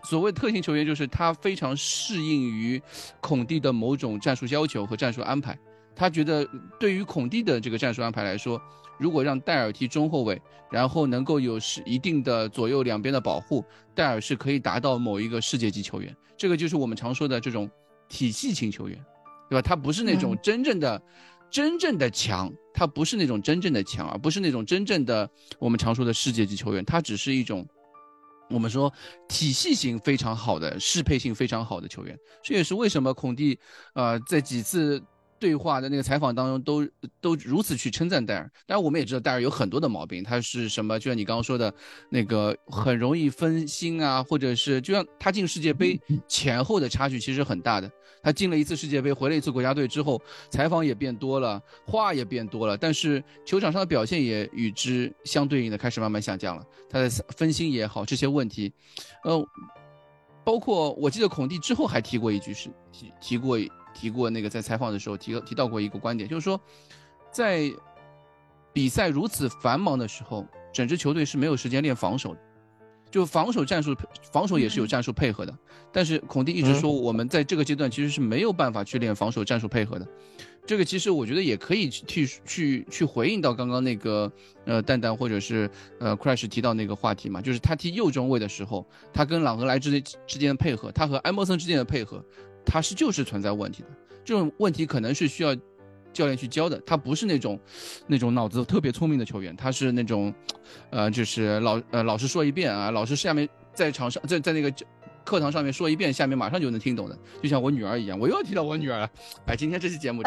Speaker 4: 所谓特型球员，就是他非常适应于孔蒂的某种战术要求和战术安排。他觉得对于孔蒂的这个战术安排来说，如果让戴尔踢中后卫，然后能够有是一定的左右两边的保护，戴尔是可以达到某一个世界级球员。这个就是我们常说的这种体系型球员，对吧？他不是那种真正的、真正的强，他不是那种真正的强，而不是那种真正的我们常说的世界级球员，他只是一种。我们说体系型非常好的、适配性非常好的球员，这也是为什么孔蒂，呃，在几次对话的那个采访当中都都如此去称赞戴尔。当然，我们也知道戴尔有很多的毛病，他是什么？就像你刚刚说的，那个很容易分心啊，或者是就像他进世界杯前后的差距其实很大的。他进了一次世界杯，回了一次国家队之后，采访也变多了，话也变多了，但是球场上的表现也与之相对应的开始慢慢下降了。他的分心也好，这些问题，呃，包括我记得孔蒂之后还提过一句，是提提过提过那个在采访的时候提提到过一个观点，就是说，在比赛如此繁忙的时候，整支球队是没有时间练防守的。就防守战术，防守也是有战术配合的，但是孔蒂一直说我们在这个阶段其实是没有办法去练防守战术配合的，这个其实我觉得也可以去去去回应到刚刚那个呃蛋蛋或者是呃 Crash 提到那个话题嘛，就是他踢右中卫的时候，他跟朗格莱之间之间的配合，他和埃默森之间的配合，他是就是存在问题的，这种问题可能是需要。教练去教的，他不是那种，那种脑子特别聪明的球员，他是那种，呃，就是老呃老师说一遍啊，老师下面在场上在在那个。课堂上面说一遍，下面马上就能听懂的，就像我女儿一样。我又要提到我女儿了。哎，今天这期节目，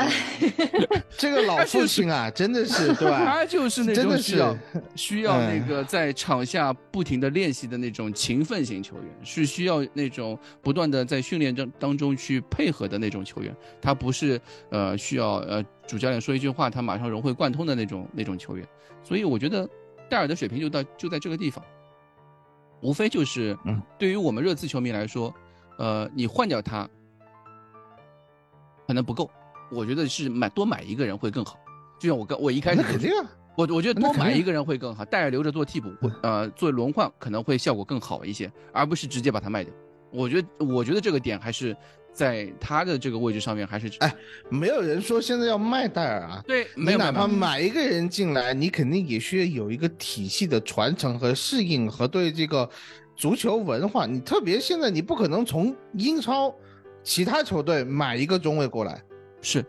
Speaker 4: <laughs>
Speaker 5: 这个老父亲啊，真的是 <laughs> 对吧？
Speaker 4: 他就是那种需要需要那个在场下不停的练习的那种勤奋型球员，是需要那种不断的在训练当当中去配合的那种球员。他不是呃需要呃主教练说一句话，他马上融会贯通的那种那种球员。所以我觉得戴尔的水平就到就在这个地方。无非就是，嗯，对于我们热刺球迷来说，呃，你换掉他，可能不够。我觉得是买多买一个人会更好。就像我刚我一开始
Speaker 5: 肯定啊，
Speaker 4: 我我觉得多买一个人会更好，带着留着做替补，呃，做轮换可能会效果更好一些，而不是直接把他卖掉。我觉得我觉得这个点还是。在他的这个位置上面，还是
Speaker 5: 哎，没有人说现在要卖戴尔啊。
Speaker 4: 对，
Speaker 5: 你哪怕买一个人进来，你肯定也需要有一个体系的传承和适应，和对这个足球文化。你特别现在，你不可能从英超其他球队买一个中卫过来，
Speaker 4: 是。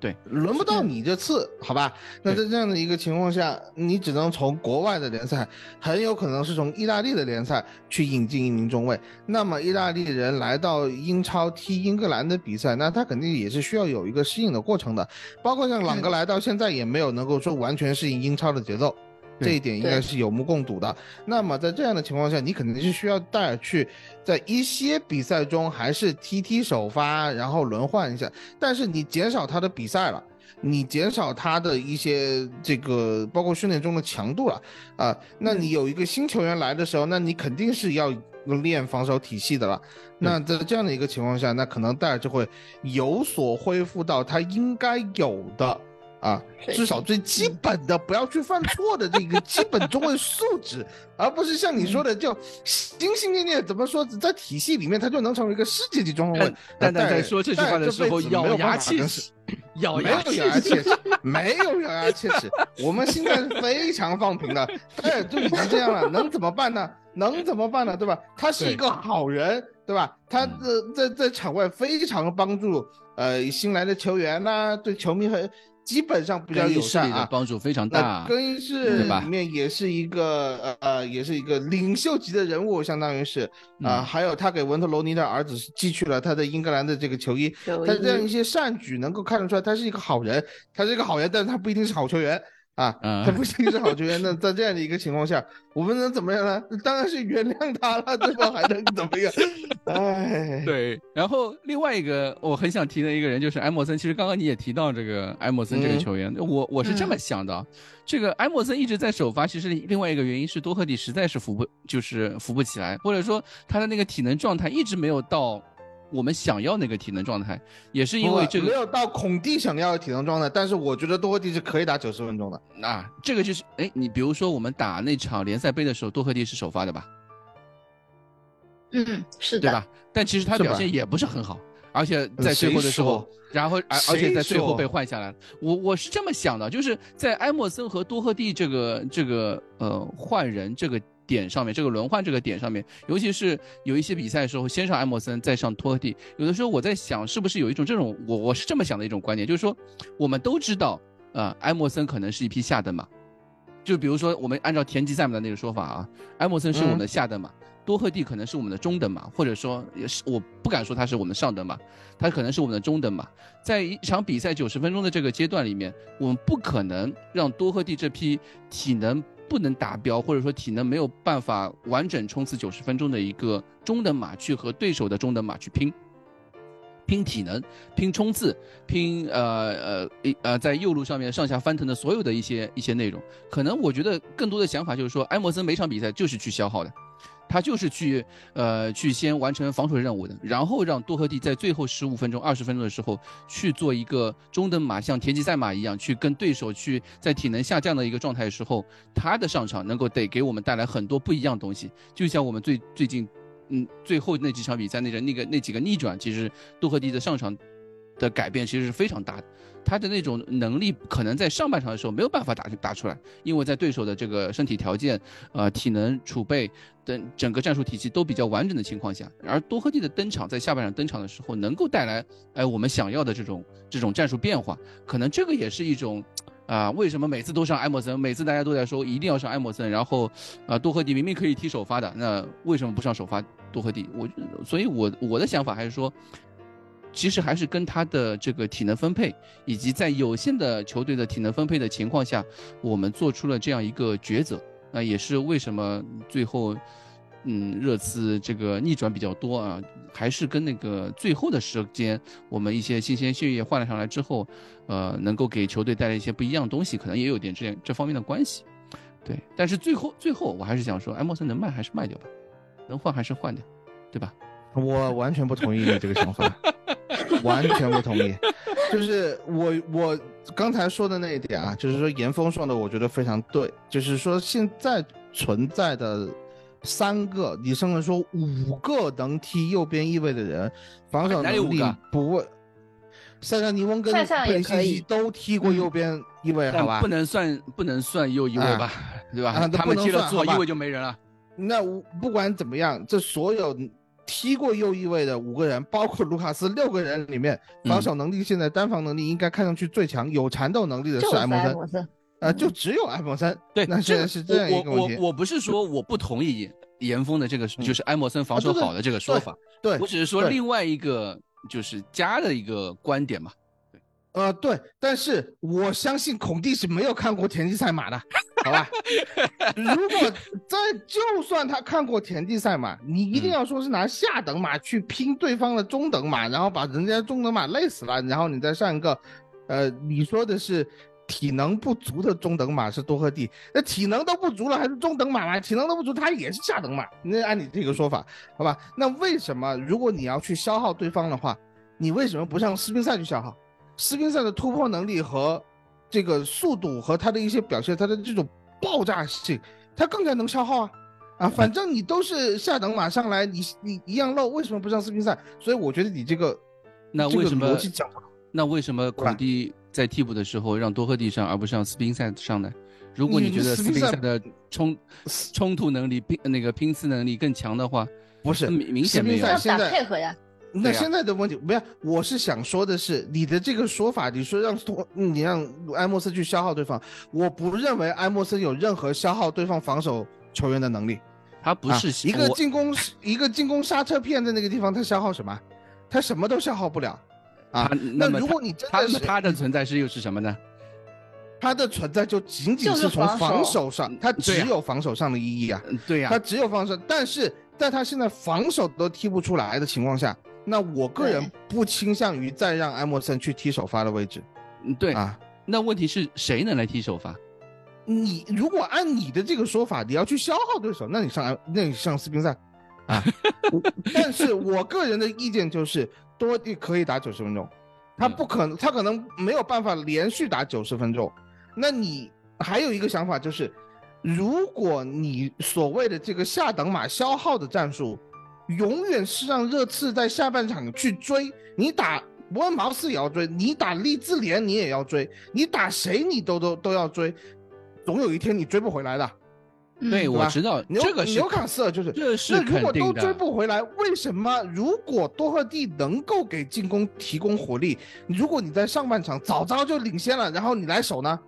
Speaker 4: 对，
Speaker 5: 轮不到你这次，好吧？那在这样的一个情况下，你只能从国外的联赛，很有可能是从意大利的联赛去引进一名中卫。那么意大利人来到英超踢英格兰的比赛，那他肯定也是需要有一个适应的过程的。包括像朗格莱到现在也没有能够说完全适应英超的节奏。这一点应该是有目共睹的。那么在这样的情况下，你肯定是需要戴尔去在一些比赛中还是踢踢首发，然后轮换一下。但是你减少他的比赛了，你减少他的一些这个包括训练中的强度了啊。那你有一个新球员来的时候，那你肯定是要练防守体系的了。那在这样的一个情况下，那可能戴尔就会有所恢复到他应该有的。啊，至少最基本的不要去犯错的这个基本中文素质，<laughs> 而不是像你说的就心心念念怎么说在体系里面他就能成为一个世界级中卫。
Speaker 4: 但在说这句话的时候咬牙切齿，咬牙
Speaker 5: 切齿，没有咬牙切齿。我们心态是非常放平的，哎，就已经这样了，能怎么办呢？能怎么办呢？对吧？他是一个好人，对吧？他在在在场外非常帮助呃新来的球员呐，对球迷和。基本上比较友善
Speaker 4: 啊，帮助非常大。
Speaker 5: 更衣室里面也是一个呃呃，也是一个领袖级的人物，相当于是啊。还有他给文特罗尼的儿子寄去了他的英格兰的这个球衣，他这样一些善举能够看得出来，他是一个好人，他是一个好人，但是他不一定是好球员。啊，他不一定是好球员。那 <laughs> 在这样的一个情况下，我们能怎么样呢？当然是原谅他了，对吧？还能怎么样？<laughs> 哎，
Speaker 4: 对。然后另外一个我很想提的一个人就是埃莫森。其实刚刚你也提到这个埃莫森这个球员，我我是这么想的。这个埃莫森一直在首发，其实另外一个原因是多赫蒂实在是扶不，就是扶不起来，或者说他的那个体能状态一直没有到。我们想要那个体能状态，也是因为这个
Speaker 5: 没有到孔蒂想要的体能状态，但是我觉得多赫蒂是可以打九十分钟的。
Speaker 4: 那这个就是，哎，你比如说我们打那场联赛杯的时候，多赫蒂是首发的吧？
Speaker 2: 嗯，是的，
Speaker 4: 对吧？但其实他表现也不是很好，而且在最后的时候，然后而而且在最后被换下来了。我我是这么想的，就是在埃默森和多赫蒂这个这个呃换人这个点上面，这个轮换这个点上面，尤其是有一些比赛的时候，先上埃默森再上托赫蒂，有的时候我在想，是不是有一种这种我我是这么想的一种观点，就是说我们都知道，呃，埃默森可能是一匹下等马，就比如说我们按照田忌赛马的那个说法啊，埃默森是我们的下等马。多赫蒂可能是我们的中等马，或者说也是我不敢说他是我们的上等马，他可能是我们的中等马。在一场比赛九十分钟的这个阶段里面，我们不可能让多赫蒂这匹体能不能达标，或者说体能没有办法完整冲刺九十分钟的一个中等马去和对手的中等马去拼。拼体能，拼冲刺，拼呃呃呃在右路上面上下翻腾的所有的一些一些内容，可能我觉得更多的想法就是说，埃默森每场比赛就是去消耗的，他就是去呃去先完成防守任务的，然后让多赫蒂在最后十五分钟、二十分钟的时候去做一个中等马，像田忌赛马一样，去跟对手去在体能下降的一个状态的时候，他的上场能够得给我们带来很多不一样的东西，就像我们最最近。嗯，最后那几场比赛，那个那个那几个逆转，其实多赫蒂的上场的改变其实是非常大的。他的那种能力，可能在上半场的时候没有办法打打出来，因为在对手的这个身体条件、呃体能储备等整个战术体系都比较完整的情况下，而多赫蒂的登场在下半场登场的时候，能够带来哎我们想要的这种这种战术变化，可能这个也是一种。啊，为什么每次都上埃默森？每次大家都在说一定要上埃默森，然后，啊，多赫蒂明明可以踢首发的，那为什么不上首发多赫蒂？我，所以我我的想法还是说，其实还是跟他的这个体能分配，以及在有限的球队的体能分配的情况下，我们做出了这样一个抉择。那也是为什么最后。嗯，热刺这个逆转比较多啊，还是跟那个最后的时间，我们一些新鲜血液换了上来之后，呃，能够给球队带来一些不一样的东西，可能也有点这这方面的关系。对，但是最后最后，我还是想说，埃默森能卖还是卖掉吧，能换还是换掉，对吧？
Speaker 5: 我完全不同意你这个想法，<laughs> 完全不同意。就是我我刚才说的那一点啊，就是说严峰说的，我觉得非常对，就是说现在存在的。三个，你甚至说五个能踢右边翼位的人，防守能力不问。塞萨尼翁跟佩西西都踢过右边翼位，好吧？
Speaker 4: 不能算不能算右翼位吧，对吧？他们踢了左翼位就没人了。
Speaker 5: 那不管怎么样，这所有踢过右翼位的五个人，包括卢卡斯六个人里面，防守能力现在单防能力应该看上去最强，有缠斗能力的是埃默森。呃，就只有 iPhone 三，
Speaker 4: 对，
Speaker 5: 那现在是这样一个
Speaker 4: 问题。我我我不是说我不同意严峰的这个，就是埃默森防守好的这个说法，
Speaker 5: 对
Speaker 4: 我只是说另外一个就是加的一个观点嘛。
Speaker 5: 对，呃，对，但是我相信孔蒂是没有看过田忌赛马的，好吧？<laughs> 如果在就算他看过田忌赛马，你一定要说是拿下等马去拼对方的中等马，然后把人家中等马累死了，然后你再上一个，呃，你说的是。体能不足的中等马是多赫蒂，那体能都不足了还是中等马吗？体能都不足，他也是下等马。那按你这个说法，好吧？那为什么如果你要去消耗对方的话，你为什么不上斯宾塞去消耗？斯宾塞的突破能力和这个速度和他的一些表现，他的这种爆炸性，他更加能消耗啊！啊，反正你都是下等马上来，你你一样漏，为什么不上斯宾塞？所以我觉得你这个
Speaker 4: 那为什么
Speaker 5: 逻辑讲不通？
Speaker 4: 那为什么孔蒂？在替补的时候让多赫蒂上，而不是让斯宾塞上呢？如果你觉得斯宾塞的冲冲突能力、拼那个拼刺能力更强的话，
Speaker 5: 不是
Speaker 4: 明明显没有。
Speaker 5: 现在
Speaker 2: 配合呀。
Speaker 5: 那现在的问题不要，我是想说的是，你的这个说法，你说让托，你让埃莫森去消耗对方，我不认为埃莫森有任何消耗对方防守球员的能力。
Speaker 4: 他不是
Speaker 5: 一个进攻一个进攻刹车片在那个地方，他消耗什么？他什么都消耗不了。啊，那如果你真的是
Speaker 4: 他的存在是又是什么呢？
Speaker 5: 他的存在就仅仅是从防守上，他只有防守上的意义啊。
Speaker 4: 对呀，
Speaker 5: 他只有防守，但是在他现在防守都踢不出来的情况下，那我个人不倾向于再让埃默森去踢首发的位置。
Speaker 4: 嗯，对啊。那问题是谁能来踢首发？
Speaker 5: 你如果按你的这个说法，你要去消耗对手，那你上那你上斯宾塞啊。<laughs> 但是我个人的意见就是。多蒂可以打九十分钟，他不可能，他可能没有办法连续打九十分钟。那你还有一个想法就是，如果你所谓的这个下等马消耗的战术，永远是让热刺在下半场去追你打伯恩茅斯也要追，你打利兹联你也要追，你打谁你都都都要追，总有一天你追不回来的。
Speaker 4: 对，我知道这个是
Speaker 5: 纽卡斯尔就是，
Speaker 4: 这是
Speaker 5: 那如果都追。不回来，为什么？如果多赫蒂能够给进攻提供火力，如果你在上半场早早就领先了，然后你来守呢？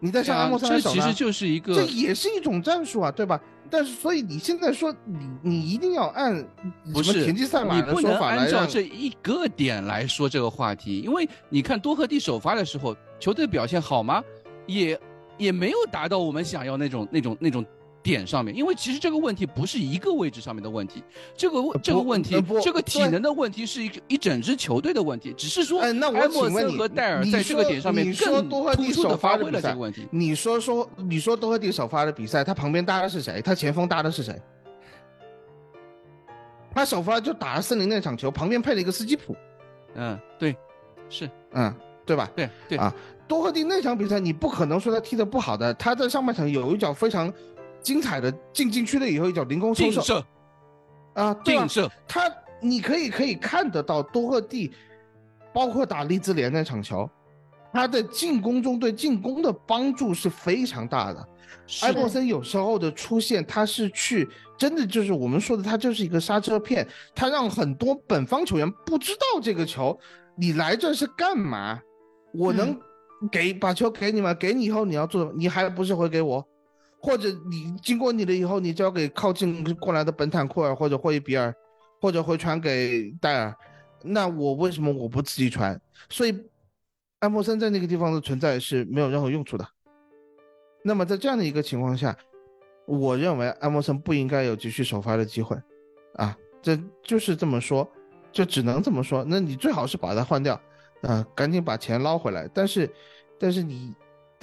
Speaker 5: 你在上
Speaker 4: 啊
Speaker 5: 安莫森来守呢？
Speaker 4: 这其实就是一个这
Speaker 5: 也是一种战术啊，对吧？但是所以你现在说你你一定要按
Speaker 4: 不是
Speaker 5: 什么田忌赛马
Speaker 4: 你不能
Speaker 5: 的说法来让
Speaker 4: 按照这一个点来说这个话题，因为你看多赫蒂首发的时候，球队表现好吗？也也没有达到我们想要那种那种那种点上面，因为其实这个问题不是一个位置上面的问题，这个问这个问题这个体能的问题是一个一整支球队的问题，只是说
Speaker 5: 哎那我请问你
Speaker 4: 和戴尔
Speaker 5: 你
Speaker 4: 在这个点上面
Speaker 5: 你说
Speaker 4: 更突出
Speaker 5: 首
Speaker 4: 的发挥了这个问题。
Speaker 5: 你说说，你说多赫蒂首发的比赛，他旁边搭的是谁？他前锋搭的是谁？他首发就打了森林那场球，旁边配了一个斯基普，
Speaker 4: 嗯，对，是
Speaker 5: 嗯，对吧？
Speaker 4: 对对
Speaker 5: 啊多赫蒂那场比赛，你不可能说他踢得不好的，他在上半场有一脚非常精彩的进禁区了以后一脚凌空抽射
Speaker 4: 射
Speaker 5: 啊，对？
Speaker 4: 射，
Speaker 5: 他你可以可以看得到多赫蒂，包括打利兹联那场球，他的进攻中对进攻的帮助是非常大的。
Speaker 4: 是
Speaker 5: 埃默森有时候的出现，他是去真的就是我们说的，他就是一个刹车片，他让很多本方球员不知道这个球你来这是干嘛，我能给把球给你吗？给你以后你要做？你还不是会给我？或者你经过你了以后，你交给靠近过来的本坦库尔或者霍伊比尔，或者会传给戴尔，那我为什么我不自己传？所以埃默森在那个地方的存在是没有任何用处的。那么在这样的一个情况下，我认为埃默森不应该有继续首发的机会，啊，这就是这么说，就只能这么说。那你最好是把他换掉，啊，赶紧把钱捞回来。但是，但是你，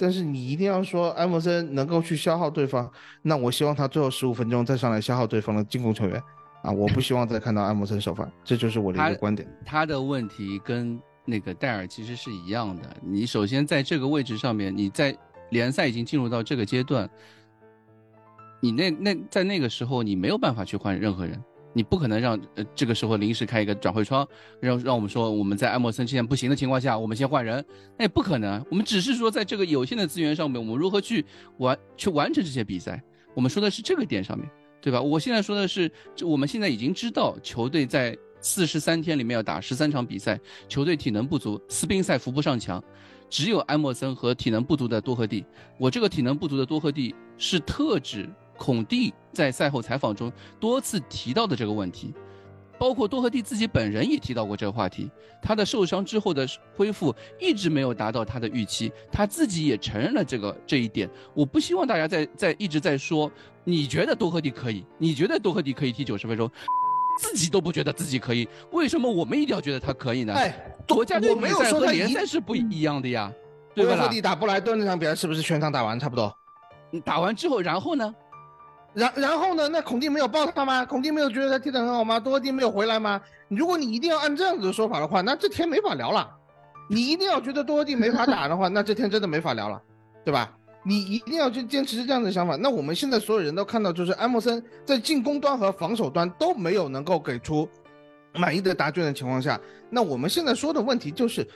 Speaker 5: 但是你一定要说埃默森能够去消耗对方，那我希望他最后十五分钟再上来消耗对方的进攻球员，啊，我不希望再看到埃默森首发，这就是我的一个观点。
Speaker 4: 他的问题跟那个戴尔其实是一样的。你首先在这个位置上面，你在联赛已经进入到这个阶段，你那那在那个时候你没有办法去换任何人，你不可能让呃这个时候临时开一个转会窗，让让我们说我们在埃默森之前不行的情况下，我们先换人，那也不可能。我们只是说在这个有限的资源上面，我们如何去完去完成这些比赛，我们说的是这个点上面。对吧？我现在说的是，我们现在已经知道球队在四十三天里面要打十三场比赛，球队体能不足，斯宾塞扶不上墙，只有埃默森和体能不足的多赫蒂。我这个体能不足的多赫蒂是特指孔蒂在赛后采访中多次提到的这个问题，包括多赫蒂自己本人也提到过这个话题。他的受伤之后的恢复一直没有达到他的预期，他自己也承认了这个这一点。我不希望大家在在一直在说，你觉得多赫蒂可以，你觉得多赫蒂可以踢九十分钟，自己都不觉得自己可以，为什么我们一定要觉得他可以呢？
Speaker 5: 哎，
Speaker 4: 国家队比赛和
Speaker 5: 说
Speaker 4: 联赛是不一样的呀，对吧啦？
Speaker 5: 多赫蒂打布莱顿那场比赛是不是全场打完差不多？
Speaker 4: 你打完之后，然后呢？
Speaker 5: 然然后呢？那孔蒂没有抱他吗？孔蒂没有觉得他踢得很好吗？多赫蒂没有回来吗？如果你一定要按这样子的说法的话，那这天没法聊了。你一定要觉得多赫蒂没法打的话，那这天真的没法聊了，对吧？你一定要去坚持这样的想法。那我们现在所有人都看到，就是埃默森在进攻端和防守端都没有能够给出满意的答卷的情况下，那我们现在说的问题就是，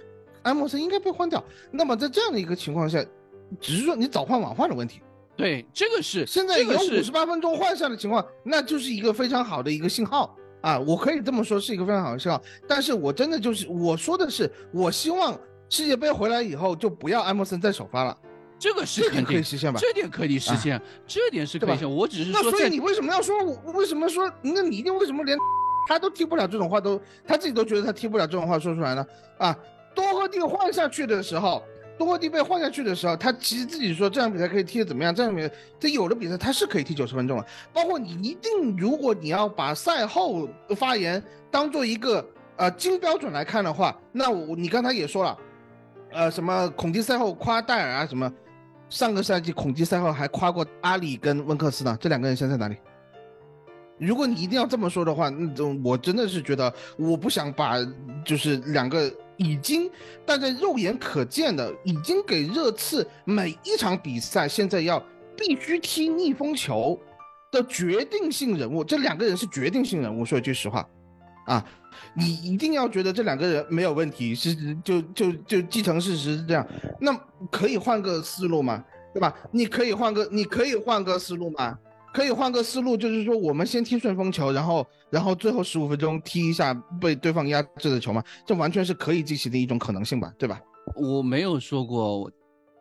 Speaker 5: 埃默森应该被换掉。那么在这样的一个情况下，只是说你早换晚换的问题。
Speaker 4: 对，这个是
Speaker 5: 现在有五十八分钟换下的情况，那就是一个非常好的一个信号啊！我可以这么说，是一个非常好的信号。但是我真的就是我说的是，我希望世界杯回来以后就不要埃默森再首发了，
Speaker 4: 这个是
Speaker 5: 这点
Speaker 4: 肯定
Speaker 5: 可以实现吧？
Speaker 4: 这点可以实现，这点是可以实现。我只是说
Speaker 5: 那所以你为什么要说我？为什么说？那你一定为什么连他都听不了这种话都他自己都觉得他听不了这种话说出来呢？啊，多赫蒂换下去的时候，多赫蒂被换下去的时候，他其实自己说这场比赛可以踢得怎么样？这场比赛这有的比赛他是可以踢九十分钟了。包括你一定，如果你要把赛后发言当做一个呃金标准来看的话，那我你刚才也说了，呃，什么孔蒂赛后夸戴尔啊，什么上个赛季孔蒂赛后还夸过阿里跟温克斯呢，这两个人现在在哪里？如果你一定要这么说的话，那种我真的是觉得我不想把就是两个已经大家肉眼可见的，已经给热刺每一场比赛现在要必须踢逆风球的决定性人物，这两个人是决定性人物。说句实话，啊，你一定要觉得这两个人没有问题，是就就就继承事实是这样，那可以换个思路嘛，对吧？你可以换个，你可以换个思路吗，可以换个思路，就是说我们先踢顺风球，然后然后最后十五分钟踢一下被对方压制的球嘛，这完全是可以进行的一种可能性吧，对吧？
Speaker 4: 我没有说过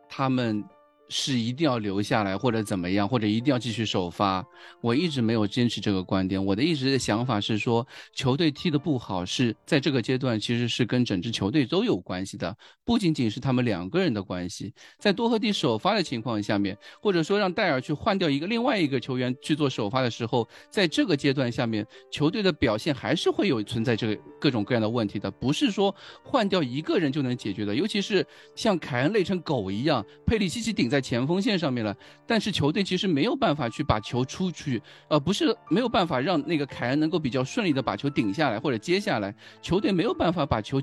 Speaker 4: 他们。是一定要留下来，或者怎么样，或者一定要继续首发。我一直没有坚持这个观点。我的一直的想法是说，球队踢得不好，是在这个阶段其实是跟整支球队都有关系的，不仅仅是他们两个人的关系。在多赫蒂首发的情况下面，或者说让戴尔去换掉一个另外一个球员去做首发的时候，在这个阶段下面，球队的表现还是会有存在这个各种各样的问题的，不是说换掉一个人就能解决的。尤其是像凯恩累成狗一样，佩里西奇顶在。在前锋线上面了，但是球队其实没有办法去把球出去，呃，不是没有办法让那个凯恩能够比较顺利的把球顶下来或者接下来，球队没有办法把球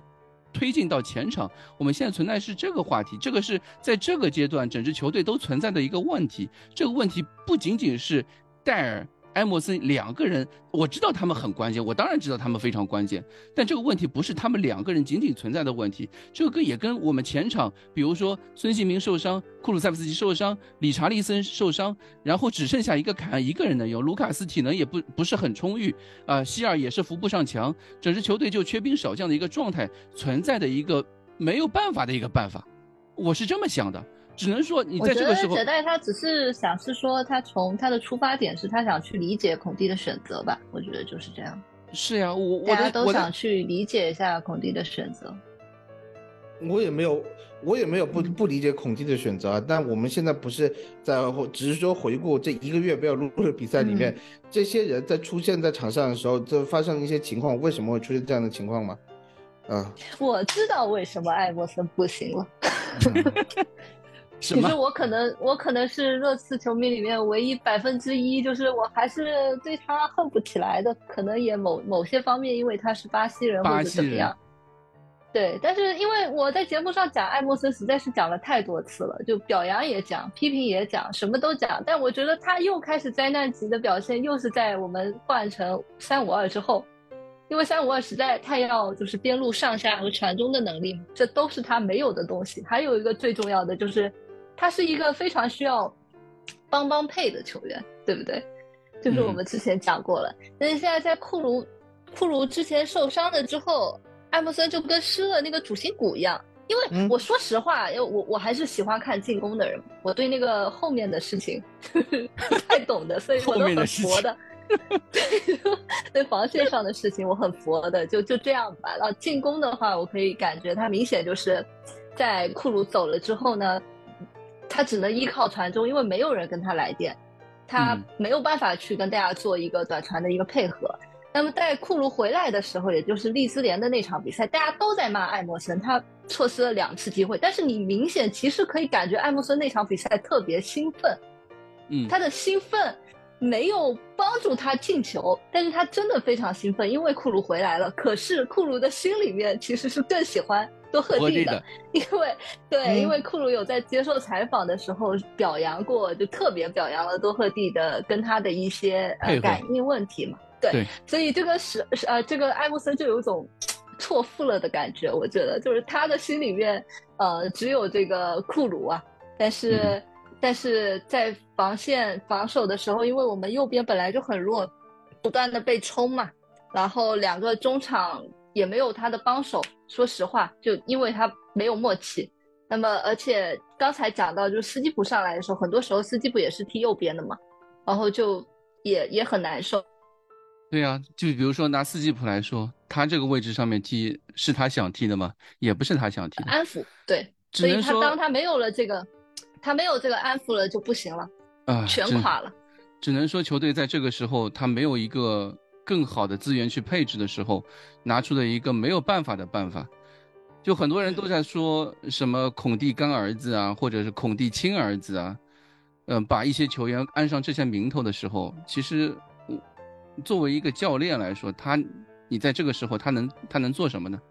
Speaker 4: 推进到前场。我们现在存在是这个话题，这个是在这个阶段整支球队都存在的一个问题。这个问题不仅仅是戴尔。埃莫森两个人，我知道他们很关键，我当然知道他们非常关键，但这个问题不是他们两个人仅仅存在的问题，这个也跟我们前场，比如说孙兴民受伤，库鲁塞夫斯基受伤，理查利森受伤，然后只剩下一个凯恩一个人能用，卢卡斯体能也不不是很充裕，啊，希尔也是扶不上墙，整支球队就缺兵少将的一个状态存在的一个没有办法的一个办法，我是这么想的。只能说你在这个时候，
Speaker 2: 觉得他只是想是说，他从他的出发点是他想去理解孔蒂的选择吧？我觉得就是这样。
Speaker 4: 是呀，我
Speaker 2: 大家都想去理解一下孔蒂的选择。
Speaker 5: 我也没有，我也没有不不理解孔蒂的选择啊。但我们现在不是在，只是说回顾这一个月没有录的比赛里面，这些人在出现在场上的时候，就发生一些情况，为什么会出现这样的情况吗？啊，
Speaker 2: 我知道为什么艾默森不行了。<laughs>
Speaker 4: 其
Speaker 2: 实我可能我可能是热刺球迷里面唯一百分之一，就是我还是对他恨不起来的。可能也某某些方面，因为他是巴西人或者怎么样。对，但是因为我在节目上讲艾默森，实在是讲了太多次了，就表扬也讲，批评也讲，什么都讲。但我觉得他又开始灾难级的表现，又是在我们换成三五二之后，因为三五二实在太要就是边路上下和传中的能力，这都是他没有的东西。还有一个最重要的就是。他是一个非常需要帮帮配的球员，对不对？就是我们之前讲过了。但是现在在库卢，库卢之前受伤了之后，艾默森就跟失了那个主心骨一样。因为我说实话，因为我我还是喜欢看进攻的人，我对那个后面的事情 <laughs> 不太懂的，所以我都很佛的。<laughs> 对防线上的事情我很佛的，就就这样吧。然后进攻的话，我可以感觉他明显就是在库鲁走了之后呢。他只能依靠传中，因为没有人跟他来电，他没有办法去跟大家做一个短传的一个配合。那么在库卢回来的时候，也就是利兹联的那场比赛，大家都在骂艾默森，他错失了两次机会。但是你明显其实可以感觉艾默森那场比赛特别兴奋，
Speaker 4: 嗯，
Speaker 2: 他的兴奋没有帮助他进球，但是他真的非常兴奋，因为库卢回来了。可是库卢的心里面其实是更喜欢。多赫蒂的，因为对，因为库鲁有在接受采访的时候表扬过，就特别表扬了多赫蒂的跟他的一些呃感应问题嘛。对，所以这个是是呃，这个艾默森就有一种错付了的感觉。我觉得就是他的心里面呃只有这个库鲁啊，但是但是在防线防守的时候，因为我们右边本来就很弱，不断的被冲嘛，然后两个中场。也没有他的帮手，说实话，就因为他没有默契。那么，而且刚才讲到，就是斯基普上来的时候，很多时候斯基普也是踢右边的嘛，然后就也也很难受。
Speaker 4: 对呀，就比如说拿斯基普来说，他这个位置上面踢是他想踢的吗？也不是他想踢。
Speaker 2: 安抚，对，所以他当他没有了这个，他没有这个安抚了就不行了，
Speaker 4: 啊，
Speaker 2: 全垮了。
Speaker 4: 只能说球队在这个时候他没有一个。更好的资源去配置的时候，拿出了一个没有办法的办法。就很多人都在说什么孔蒂干儿子啊，或者是孔蒂亲儿子啊，嗯，把一些球员安上这些名头的时候，其实作为一个教练来说，他你在这个时候他能他能做什么呢？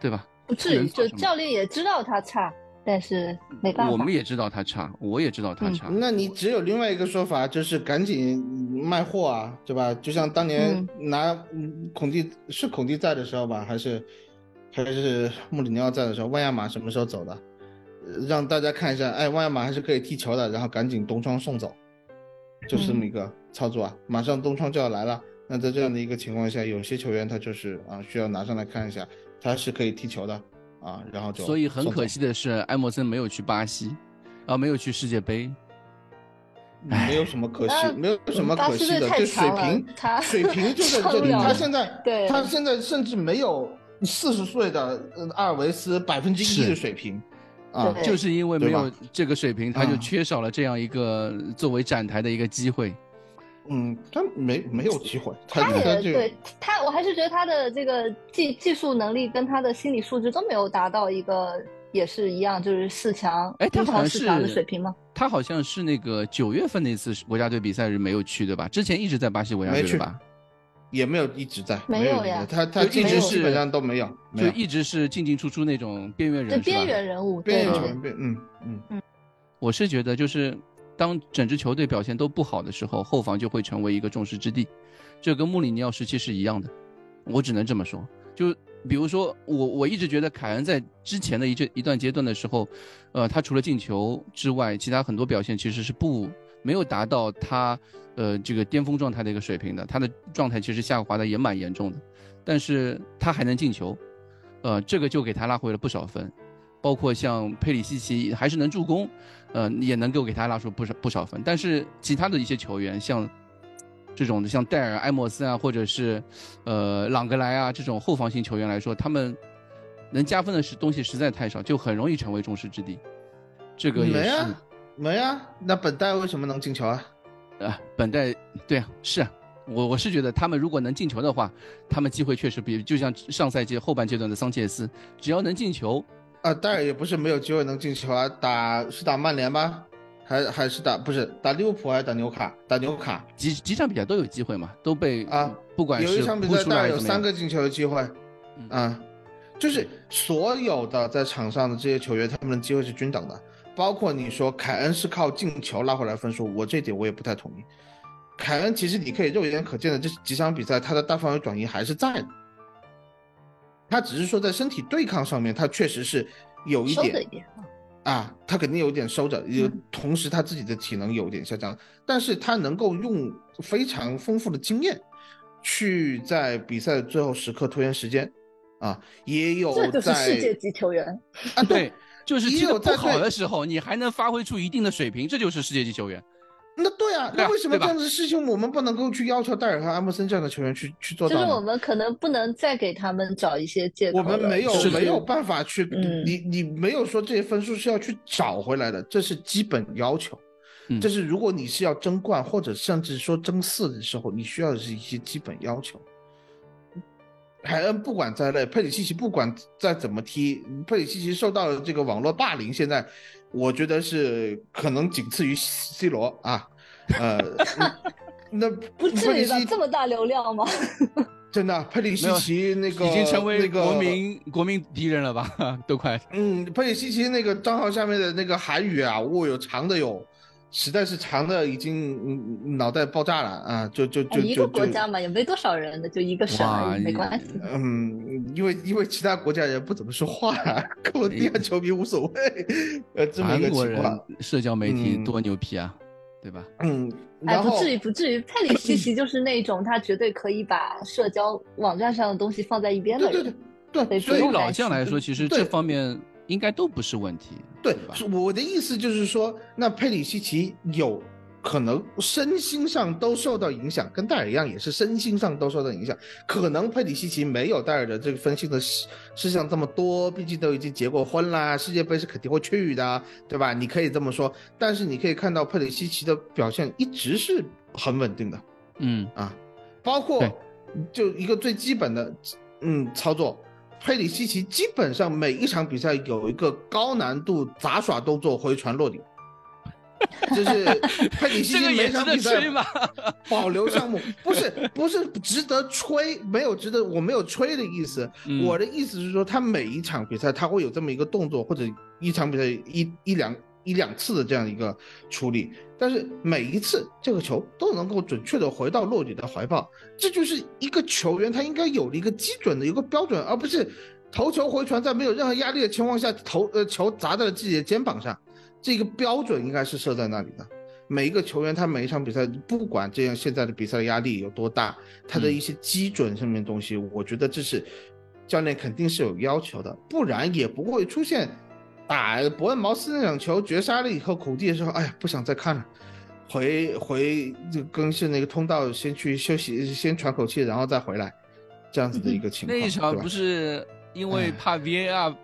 Speaker 4: 对吧？
Speaker 2: 不至于，就教练也知道他差，但是没办法。
Speaker 4: 我们也知道他差，我也知道他差。
Speaker 5: 那你只有另外一个说法，就是赶紧卖货啊，对吧？就像当年拿孔蒂是孔蒂在的时候吧，还是还是穆里尼奥在的时候，万亚马什么时候走的？让大家看一下，哎，万亚马还是可以踢球的，然后赶紧东窗送走，就是这么一个操作啊。马上东窗就要来了，那在这样的一个情况下，有些球员他就是啊，需要拿上来看一下，他是可以踢球的。啊，然后就
Speaker 4: 所以很可惜的是，埃默森没有去巴西，啊，没有去世界杯，
Speaker 5: 没有什么可惜，没有什么可惜的，就水平，水平就在 <laughs> 这里。他现在，对他现在甚至没有四十岁的阿尔维斯百分之一的水平，啊，
Speaker 4: 就是因为没有这个水平，他就缺少了这样一个作为展台的一个机会。
Speaker 5: 嗯，他没没有机会，
Speaker 2: 他也对他，我还是觉得他的这个技技术能力跟他的心理素质都没有达到一个也是一样，就是四强，
Speaker 4: 哎，他好像
Speaker 2: 是的水平吗？
Speaker 4: 他好像是那个九月份那次国家队比赛是没有去对吧？之前一直在巴西国家队吧？
Speaker 5: 也没有一直在，
Speaker 2: 没有呀，
Speaker 5: 他他一直基本上都没有，
Speaker 4: 就一直是进进出出那种边缘人，
Speaker 2: 边缘人物，
Speaker 5: 边缘人物，嗯嗯嗯，
Speaker 4: 我是觉得就是。当整支球队表现都不好的时候，后防就会成为一个众矢之的，这跟穆里尼奥时期是一样的，我只能这么说。就比如说我，我一直觉得凯恩在之前的一这一段阶段的时候，呃，他除了进球之外，其他很多表现其实是不没有达到他呃这个巅峰状态的一个水平的，他的状态其实下滑的也蛮严重的，但是他还能进球，呃，这个就给他拉回了不少分。包括像佩里西奇还是能助攻，呃，也能够给他拉出不少不少分。但是其他的一些球员，像这种的，像戴尔、埃莫斯啊，或者是呃朗格莱啊这种后防型球员来说，他们能加分的是东西实在太少，就很容易成为众矢之的。这个也是
Speaker 5: 没啊？那本代为什么能进球啊？
Speaker 4: 啊，本代对啊，是啊，我我是觉得他们如果能进球的话，他们机会确实比就像上赛季后半阶段的桑切斯，只要能进球。
Speaker 5: 啊，当然也不是没有机会能进球啊，打是打曼联吗？还还是打不是打利物浦还是打纽卡？打纽卡
Speaker 4: 几几场比赛都有机会嘛，都被
Speaker 5: 啊，
Speaker 4: 不管
Speaker 5: 是有一场比赛当然有三个进球的机会，啊，就是所有的在场上的这些球员，他们的机会是均等的，包括你说凯恩是靠进球拉回来分数，我这点我也不太同意。凯恩其实你可以肉眼可见的这几场比赛，他的大范围转移还是在的。他只是说在身体对抗上面，他确实是有一点啊，他肯定有点收着，也同时他自己的体能有点下降，但是他能够用非常丰富的经验，去在比赛的最后时刻拖延时间，啊，也有
Speaker 2: 这就是世界级球员
Speaker 4: 啊，对，就是踢得不好的时候，你还能发挥出一定的水平，这就是世界级球员。
Speaker 5: 那对啊，那为什么这样子事情我们不能够去要求戴尔和安默森这样的球员去去做到？
Speaker 2: 就是我们可能不能再给他们找一些借口。
Speaker 5: 我们没有没有办法去，你你没有说这些分数是要去找回来的，这是基本要求。这是如果你是要争冠或者甚至说争四的时候，你需要的是一些基本要求。海恩不管再累，佩里西奇不管再怎么踢，佩里西奇受到了这个网络霸凌，现在。我觉得是可能仅次于 C 罗啊，呃，那 <laughs>
Speaker 2: 不至于吧？这么大流量吗？<laughs>
Speaker 5: 真的，佩里西奇那个
Speaker 4: 已经成为国民国民敌人了吧？<laughs> 都快。
Speaker 5: 嗯，佩里西奇那个账号下面的那个韩语啊，我有长的有。实在是长的已经脑袋爆炸了啊！就就就
Speaker 2: 一个国家嘛，也没多少人的，就一个省，没关系。
Speaker 5: 嗯，因为因为其他国家人不怎么说话，<laughs> 克罗地亚球迷无所谓。呃，这么一个情况，
Speaker 4: 社交媒体多牛皮啊，对吧？
Speaker 5: 嗯，
Speaker 2: 哎，不至于不至于。佩里西奇就是那种他绝对可以把社交网站上的东西放在一边的
Speaker 5: 人。对对对，对
Speaker 4: 于老将来说，其实这方面。应该都不是问题，
Speaker 5: 对，我的意思就是说，那佩里西奇有可能身心上都受到影响，跟戴尔一样，也是身心上都受到影响。可能佩里西奇没有戴尔的这个分析的事事项这么多，毕竟都已经结过婚啦，世界杯是肯定会去的，对吧？你可以这么说，但是你可以看到佩里西奇的表现一直是很稳定的，
Speaker 4: 嗯
Speaker 5: 啊，包括就一个最基本的嗯操作。佩里西奇基本上每一场比赛有一个高难度杂耍动作回传落点，<laughs> 就是佩里西奇每场比赛？<laughs> 保留项目不是不是值得吹，没有值得，我没有吹的意思。我的意思是说，他每一场比赛他会有这么一个动作，或者一场比赛一一两一两次的这样一个处理，但是每一次这个球都能够准确的回到洛里的怀抱，这就是一个球员他应该有的一个基准的一个标准，而不是头球回传在没有任何压力的情况下，头呃球砸在了自己的肩膀上。这个标准应该是设在那里的。每一个球员，他每一场比赛，不管这样现在的比赛的压力有多大，他的一些基准上面东西，我觉得这是教练肯定是有要求的，不然也不会出现打伯恩茅斯那场球绝杀了以后，苦地的时候，哎呀，不想再看了，回回就更新那个通道，先去休息，先喘口气，然后再回来，这样子的一个情况。
Speaker 4: 那一场不是因为怕 VAR。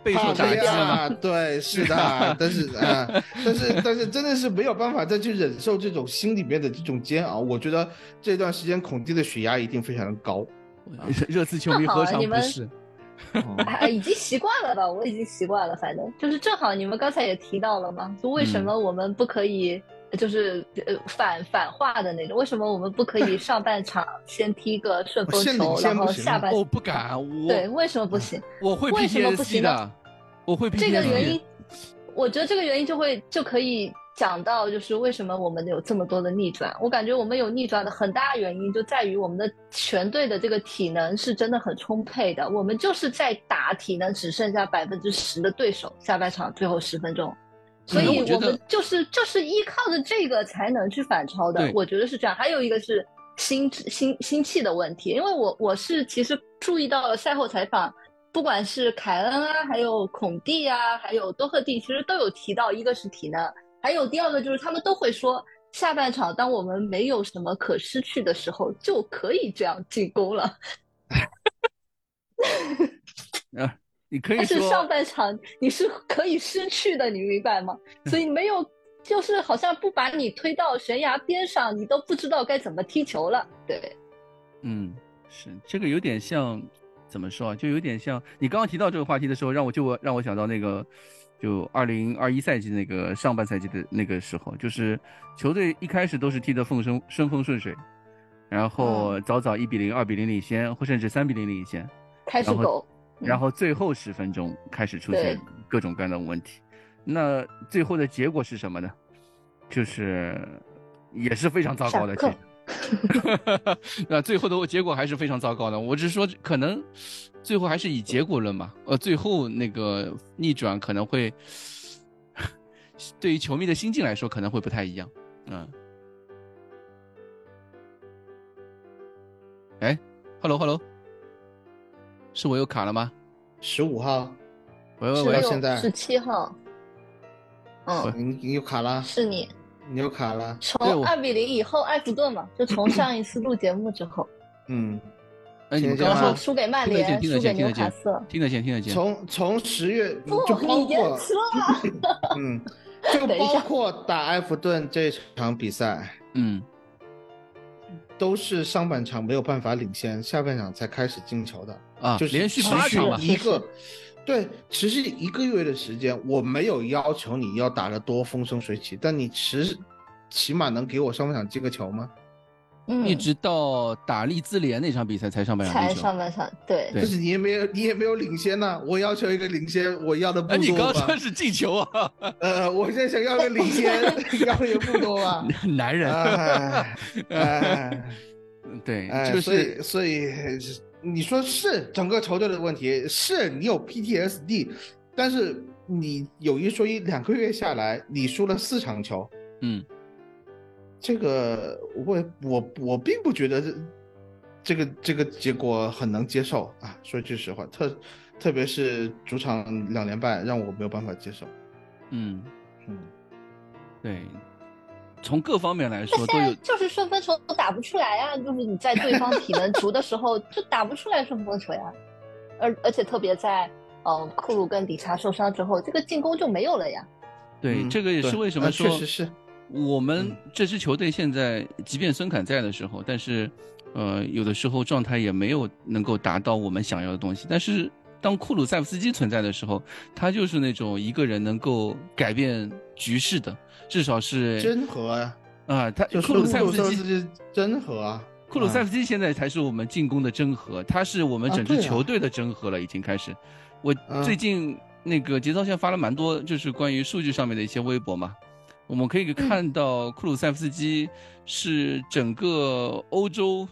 Speaker 4: 备受
Speaker 5: 打击吗！对，是的，<laughs> 但是啊，但是但是真的是没有办法再去忍受这种心里面的这种煎熬。我觉得这段时间孔蒂的血压一定非常的高。
Speaker 4: 热刺球迷何尝不是？
Speaker 2: 已经习惯了吧？我已经习惯了。反正就是正好你们刚才也提到了嘛，就为什么我们不可以？就是呃反反话的那种，为什么我们不可以 <laughs> 上半场先踢个顺风球，然后下半？
Speaker 4: 我不敢，我
Speaker 2: 对，为什么不行？
Speaker 4: 我会
Speaker 2: 为什么不行
Speaker 4: 的？我会
Speaker 2: 这个原因，我觉得这个原因就会就可以讲到，就是为什么我们有这么多的逆转。我感觉我们有逆转的很大原因就在于我们的全队的这个体能是真的很充沛的，我们就是在打体能只剩下百分之十的对手，下半场最后十分钟。所以我们就是就是依靠着这个才能去反超的，我觉得是这样。还有一个是心心心气的问题，因为我我是其实注意到了赛后采访，不管是凯恩啊，还有孔蒂啊，还有多赫蒂，其实都有提到，一个是体能，还有第二个就是他们都会说，下半场当我们没有什么可失去的时候，就可以这样进攻了。<laughs>
Speaker 4: 啊。你可以
Speaker 2: 说，但是上半场你是可以失去的，你明白吗？所以没有，就是好像不把你推到悬崖边上，你都不知道该怎么踢球了。对，
Speaker 4: 嗯，是这个有点像，怎么说啊？就有点像你刚刚提到这个话题的时候，让我就让我想到那个，就二零二一赛季那个上半赛季的那个时候，就是球队一开始都是踢得风生顺风顺水，然后早早一比零、二比零领先，或甚至三比零领先，
Speaker 2: 开始走。
Speaker 4: 然后最后十分钟开始出现各种各样的问题，那最后的结果是什么呢？就是也是非常糟糕的结。<laughs> 那最后的结果还是非常糟糕的。我只是说，可能最后还是以结果论吧。呃，最后那个逆转可能会对于球迷的心境来说可能会不太一样。嗯。哎，hello hello。是我又卡了吗？
Speaker 5: 十五号，
Speaker 4: 喂喂喂，
Speaker 5: 现在
Speaker 2: 十七号，嗯，
Speaker 5: 你你又卡了，
Speaker 2: 是你，
Speaker 5: 你又卡了。
Speaker 2: 从二比零以后，埃弗顿嘛，就从上一次录节目之后，
Speaker 5: 嗯，
Speaker 4: 哎，你们刚刚说
Speaker 2: 输给曼联，输给纽卡斯，
Speaker 4: 听得见，听得见。
Speaker 5: 从从十月就包括，<laughs> 嗯，就 <laughs> 包括打埃弗顿这场比赛，
Speaker 4: 嗯。
Speaker 5: 都是上半场没有办法领先，下半场才开始进球的。
Speaker 4: 啊，
Speaker 5: 就是
Speaker 4: 连续八场
Speaker 5: 一个，对，持续一个月的时间，我没有要求你要打得多风生水起，但你持起码能给我上半场进个球吗？
Speaker 4: 嗯一直到打利兹联那场比赛才上半场
Speaker 2: 才上半场，对，
Speaker 5: 就是你也没有，你也没有领先呐。我要求一个领先，我要的不多。
Speaker 4: 你刚说是进球啊？
Speaker 5: 呃，我现在想要个领先，<laughs> 要的也不多啊？<laughs>
Speaker 4: 男人，<laughs> 对，
Speaker 5: 所以所以你说是整个球队的问题，是你有 PTSD，但是你有一说一，两个月下来，你输了四场球，
Speaker 4: 嗯。
Speaker 5: 这个我我我并不觉得这这个这个结果很能接受啊，说句实话，特特别是主场两连败，让我没有办法接受。
Speaker 4: 嗯
Speaker 5: 嗯，
Speaker 4: 对，从各方面来说 <laughs> 都有，
Speaker 2: 就是顺风球都打不出来呀，就是你在对方体能足的时候就打不出来顺风球呀，而而且特别在嗯库鲁跟理查受伤之后，这个进攻就没有了呀。
Speaker 4: 对，这个也是为什么说。
Speaker 5: 确实是。
Speaker 4: 我们这支球队现在，即便孙凯在的时候，但是，呃，有的时候状态也没有能够达到我们想要的东西。但是当库鲁塞夫斯基存在的时候，他就是那种一个人能够改变局势的，至少是
Speaker 5: 真和啊
Speaker 4: 啊，他
Speaker 5: 就
Speaker 4: 库鲁塞夫斯基。
Speaker 5: 真和啊，
Speaker 4: 库鲁塞夫斯基现在才是我们进攻的真核，他是我们整支球队的真核了，已经开始。我
Speaker 5: 嗯
Speaker 4: 最近那个节操线发了蛮多，就是关于数据上面的一些微博嘛，我们可以看到库鲁塞夫斯基是整个欧洲，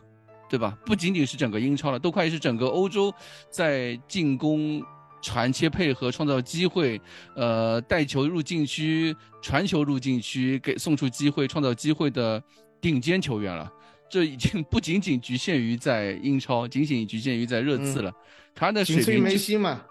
Speaker 4: 对吧？不仅仅是整个英超了，都快是整个欧洲在进攻。传切配合，创造机会，呃，带球入禁区，传球入禁区，给送出机会，创造机会的顶尖球员了。这已经不仅仅局限于在英超，<laughs> 仅仅局限于在热刺了。他的水平梅
Speaker 5: 西嘛。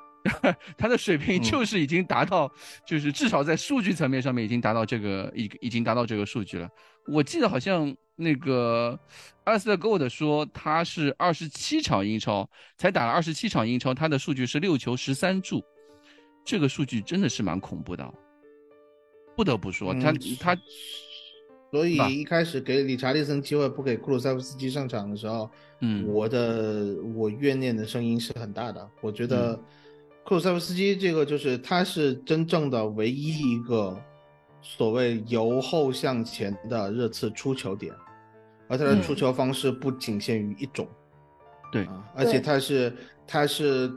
Speaker 4: 他的水平 <laughs>
Speaker 5: 嗯
Speaker 4: 就是已经达到，就是至少在数据层面上面已经达到这个已已经达到这个数据了。我记得好像那个阿斯特 Gold 说他是二十七场英超才打了二十七场英超，他的数据是六球十三助，这个数据真的是蛮恐怖的。哦不得不说，他
Speaker 5: 嗯
Speaker 4: 他
Speaker 5: 所以一开始给理查利森机会，不给库鲁塞夫斯基上场的时候，
Speaker 4: 嗯
Speaker 5: 我的我怨念的声音是很大的。我觉
Speaker 4: 嗯
Speaker 5: 得库鲁塞夫斯基这个就是他是真正的唯一一个所谓由后向前的热刺出球点，而他的
Speaker 2: 嗯
Speaker 5: 出球方式不仅限于一种，
Speaker 4: 对
Speaker 5: 啊，而且他是他是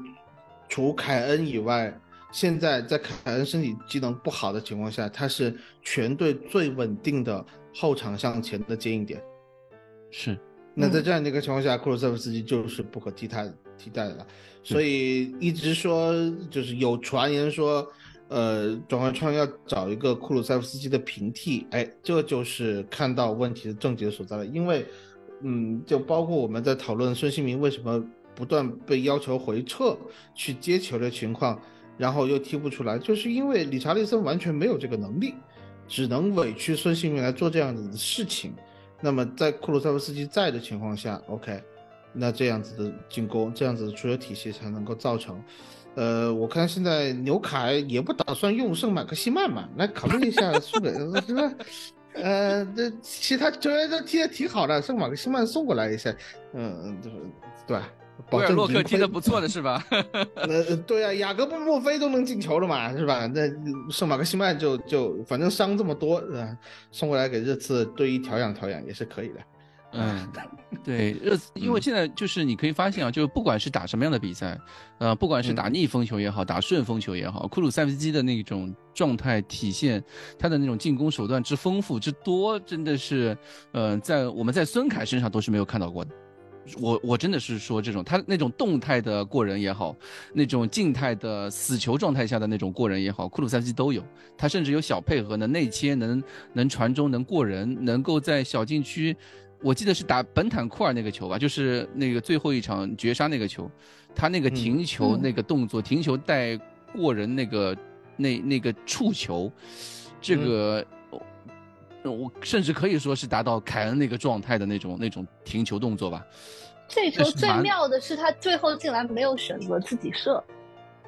Speaker 5: 除凯恩以外，现在在凯恩身体机能不好的情况下，他是全队最稳定的后场向前的接应点。
Speaker 4: 是
Speaker 5: 那在这样的一个情况下，库鲁塞夫斯基就是不可替代替代的了。所以一直说就是有传言说，呃，转会窗要找一个库鲁塞夫斯基的平替，哎，这就是看到问题的症结所在了。因为，嗯，就包括我们在讨论孙兴民为什么不断被要求回撤去接球的情况，然后又踢不出来，就是因为理查利森完全没有这个能力，只能委屈孙兴民来做这样子的事情。那么在库鲁塞夫斯基在的情况下，OK，那这样子的进攻，这样子的出球体系才能够造成。呃，我看现在纽卡也不打算用圣马克西曼嘛，来考虑一下输给 <laughs> 是吧？呃，这其他球员都踢得挺好的，圣马克西曼送过来一下，嗯，对对吧？保证
Speaker 4: 洛克踢得不错的是吧？<laughs>
Speaker 5: 呃，对啊，雅各布莫菲都能进球了嘛，是吧？那圣马克西曼就就反正伤这么多，呃，送过来给热刺队医调养调养也是可以的。
Speaker 4: 嗯，<laughs> 对，热刺，因为现在就是你可以发现啊，就是不管是打什么样的比赛，呃，不管是打逆风球也好，打顺风球也好，库鲁塞夫斯基的那种状态体现，他的那种进攻手段之丰富之多，真的是，呃，在我们在孙凯身上都是没有看到过的。我我真的是说这种他那种动态的过人也好，那种静态的死球状态下的那种过人也好，库鲁塞夫斯基都有。他甚至有小配合，能内切，能能传中，能过人，能够在小禁区。我记得是打本坦库尔那个球吧，就是那个最后一场绝杀那个球，他那个停球
Speaker 2: 嗯
Speaker 4: 那个动作，停球带过人那个那那个触球，这个。我甚至可以说是达到凯恩那个状态的那种那种停球动作吧。
Speaker 2: 这球最妙的是，他最后竟然没有选择自己射，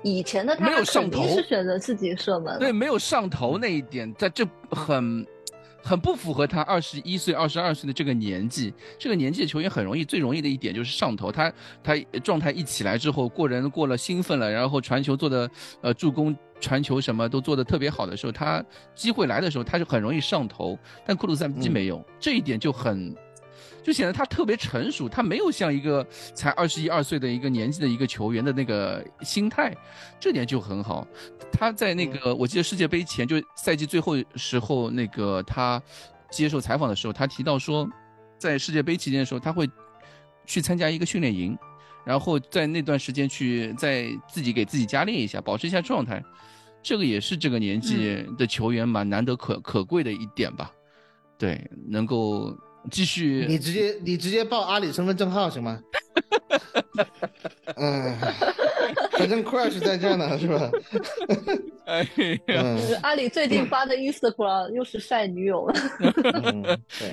Speaker 2: 以前的他
Speaker 4: 没有上
Speaker 2: 肯定
Speaker 4: 头
Speaker 2: 是选择自己射门。
Speaker 4: 对，没有上头那一点，在这很很不符合他二十一岁、二十二岁的这个年纪。这个年纪的球员很容易，最容易的一点就是上头。他他状态一起来之后，过人过了，兴奋了，然后传球做的呃助攻、传球什么都做的特别好的时候，他机会来的时候，他就很容易上头。但库鲁塞夫斯基
Speaker 5: 嗯
Speaker 4: 没有，这一点就很。就显得他特别成熟，他没有像一个才二十一二岁的一个年纪的一个球员的那个心态，这点就很好。他在那个我记得世界杯前，就赛季最后时候，那个他接受采访的时候，他提到说，在世界杯期间的时候，他会去参加一个训练营，然后在那段时间去再自己给自己加练一下，保持一下状态。这个也是这个年纪的球员蛮难得可可贵的一点吧。对，能够继续。
Speaker 5: 你直接你直接报阿里身份证号行吗？<laughs> 嗯，反正 crush 在这呢，是吧？
Speaker 4: 哎呀，
Speaker 2: 阿里最近发的 Instagram 又是晒女友了。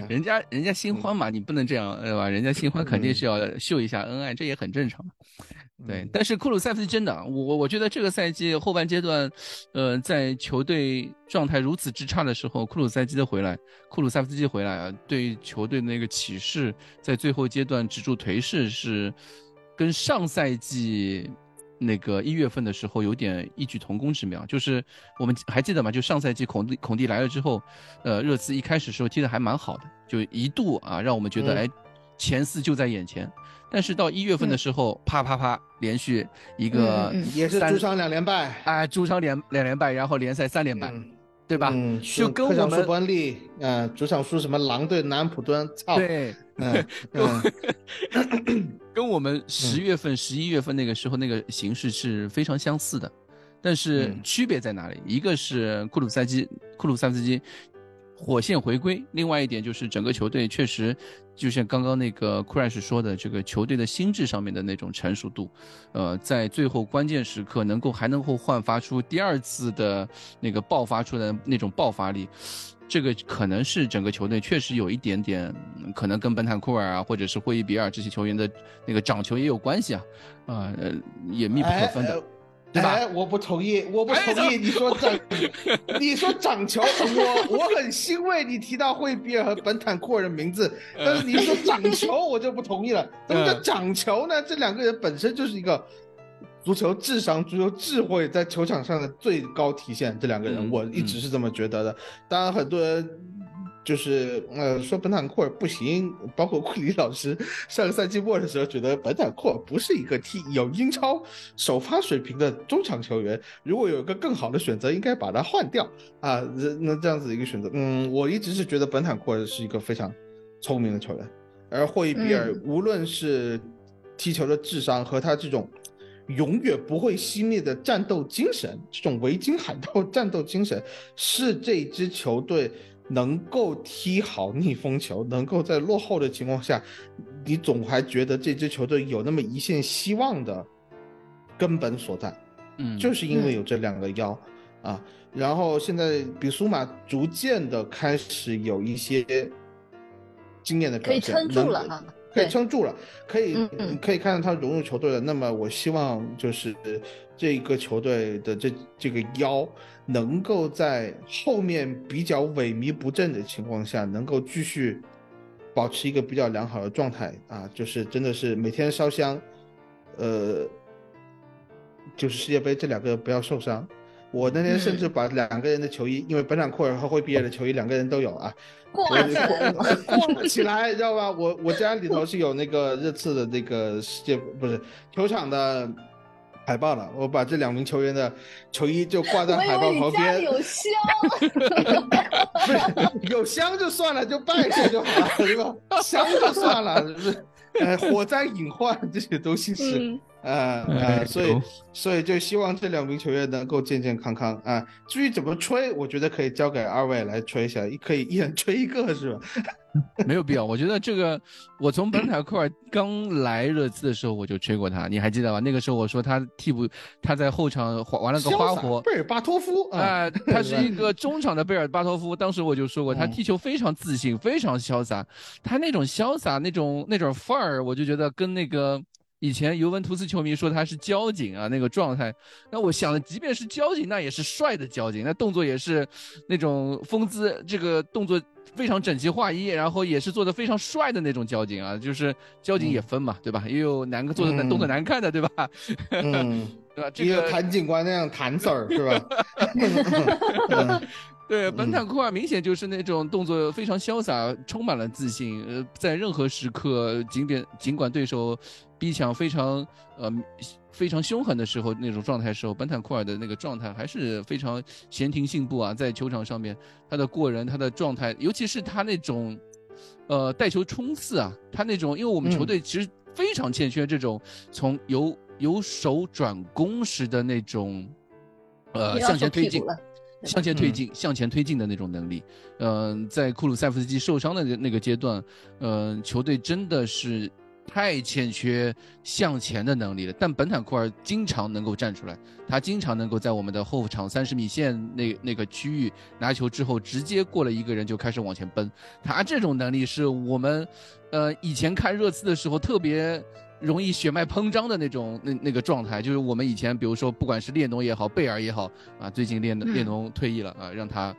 Speaker 4: 人家人家新欢嘛，你不能这样，对吧？人家新欢肯定是要秀一下恩爱，这也很正常。对，但是库鲁塞夫斯基真的，我我我觉得这个赛季后半阶段，呃，在球队状态如此之差的时候，库鲁塞基的回来，库鲁塞夫斯基回来啊，对球队的那个启示，在最后阶段止住颓势是跟上赛季那个一月份的时候有点异曲同工之妙，就是我们还记得吗？就上赛季孔蒂孔蒂来了之后，呃，热刺一开始时候踢的还蛮好的，就一度啊让我们觉得哎，前四就在眼前。但是到一月份的时候，啪啪啪，连续一个
Speaker 5: 也是主场两连败，
Speaker 4: 哎，主场两两连败，然后联赛三连败。对吧？
Speaker 5: 嗯，
Speaker 4: 就跟我们
Speaker 5: 伯恩利，嗯，主场输什么狼队、南安普敦，操，
Speaker 4: 对，嗯，跟我们十月份、十一月份那个时候那个形势是非常相似的，但是区别在哪里？一个是库鲁塞基，库鲁塞斯基。火线回归，另外一点就是整个球队确实，就像刚刚那个 Crash 说的，这个球队的心智上面的那种成熟度，呃，在最后关键时刻能够还能够焕发出第二次的那个爆发出的那种爆发力，这个可能是整个球队确实有一点点，可能跟本坦库尔啊，或者是霍伊比尔这些球员的那个掌球也有关系啊，啊，也密不可分的。
Speaker 5: 哎，我不同意，我不同意。你说掌，你说掌球，我 <laughs> 我很欣慰你提到惠比尔和本坦库尔的名字，但是你说掌球，我就不同意了。什么叫掌球呢？这两个人本身就是一个足球智商、足球智慧在球场上的最高体现。这两个人，我一直是这么觉得的。当然，很多人。就是呃说本坦库尔不行，包括库里老师上个赛季末的时候觉得本坦库尔不是一个踢有英超首发水平的中场球员，如果有一个更好的选择，应该把他换掉啊。那这样子一个选择，嗯，我一直是觉得本坦库尔是一个非常聪明的球员，而霍伊比尔无论是踢球的智商和他这种永远不会熄灭的战斗精神，这种维京海盗战斗精神，是这支球队。能够踢好逆风球，能够在落后的情况下，你总还觉得这支球队有那么一线希望的根本所在，
Speaker 4: 嗯，
Speaker 5: 就是因为有这两个腰啊。然后现在比苏马逐渐的开始有一些经验的表
Speaker 2: 现，可以撑住了哈，
Speaker 5: 可以撑住了，可以可以看到他融入球队了。那么我希望就是这个球队的这这个腰。能够在后面比较萎靡不振的情况下，能够继续保持一个比较良好的状态啊，就是真的是每天烧香，呃，就是世界杯这两个不要受伤。我那天甚至把两个人的球衣，因为本场库尔和会毕业的球衣，两个人都有啊，
Speaker 2: 挂起来，
Speaker 5: 挂起来，知道吧？我我家里头是有那个热刺的那个世界不是球场的。海报了，我把这两名球员的球衣就挂在海报旁边。
Speaker 2: 有香，<laughs>
Speaker 5: 不是有香就算了，就拜下就好了，对吧？香就算了？呃，火灾隐患这些东西是。呃呃，所以所以就希望这两名球员能够健健康康啊。至于怎么吹，我觉得可以交给二位来吹一下，可以一人吹一个，是吧？<laughs>
Speaker 4: 没有必要，我觉得这个，我从本塔库尔刚来热刺的时候我就吹过他，你还记得吧？那个时候我说他替补，他在后场玩了个花活。
Speaker 5: 贝尔巴托夫，
Speaker 4: 啊，他是 <laughs> 一个中场的贝尔巴托夫。当时我就说过，他踢球非常自信，非常潇洒，他那种潇洒那种那种范儿，我就觉得跟那个。以前尤文图斯球迷说他是交警啊，那个状态。那我想，即便是交警，那也是帅的交警，那动作也是那种风姿，这个动作非常整齐划一，然后也是做的非常帅的那种交警啊。就是交警也分嘛，对吧？也有难做的难动作难看的，对吧？
Speaker 5: 嗯，<laughs>
Speaker 4: 对吧？这个
Speaker 5: 谭警官那样谭 Sir 是吧？<laughs>
Speaker 4: 对，本坦库尔明显就是那种动作非常潇洒，充满了自信。呃，在任何时刻，尽管尽管对手逼抢非常呃非常凶狠的时候，那种状态时候，本坦库尔的那个状态还是非常闲庭信步啊。在球场上面，他的过人，他的状态，尤其是他那种呃带球冲刺啊，他那种，因为我们球队其实非常欠缺这种从由由守转攻时的那种呃向前推进。向前推进、向前推进的那种能力，嗯，在库鲁塞夫斯基受伤的那个阶段，嗯，球队真的是太欠缺向前的能力了。但本坦库尔经常能够站出来，他经常能够在我们的后场三十米线那那个区域拿球之后，直接过了一个人就开始往前奔。他这种能力是我们，呃，以前看热刺的时候特别。容易血脉膨胀的那种那那个状态，就是我们以前比如说不管是列侬也好，贝尔也好啊，最近列列侬退役了啊，让他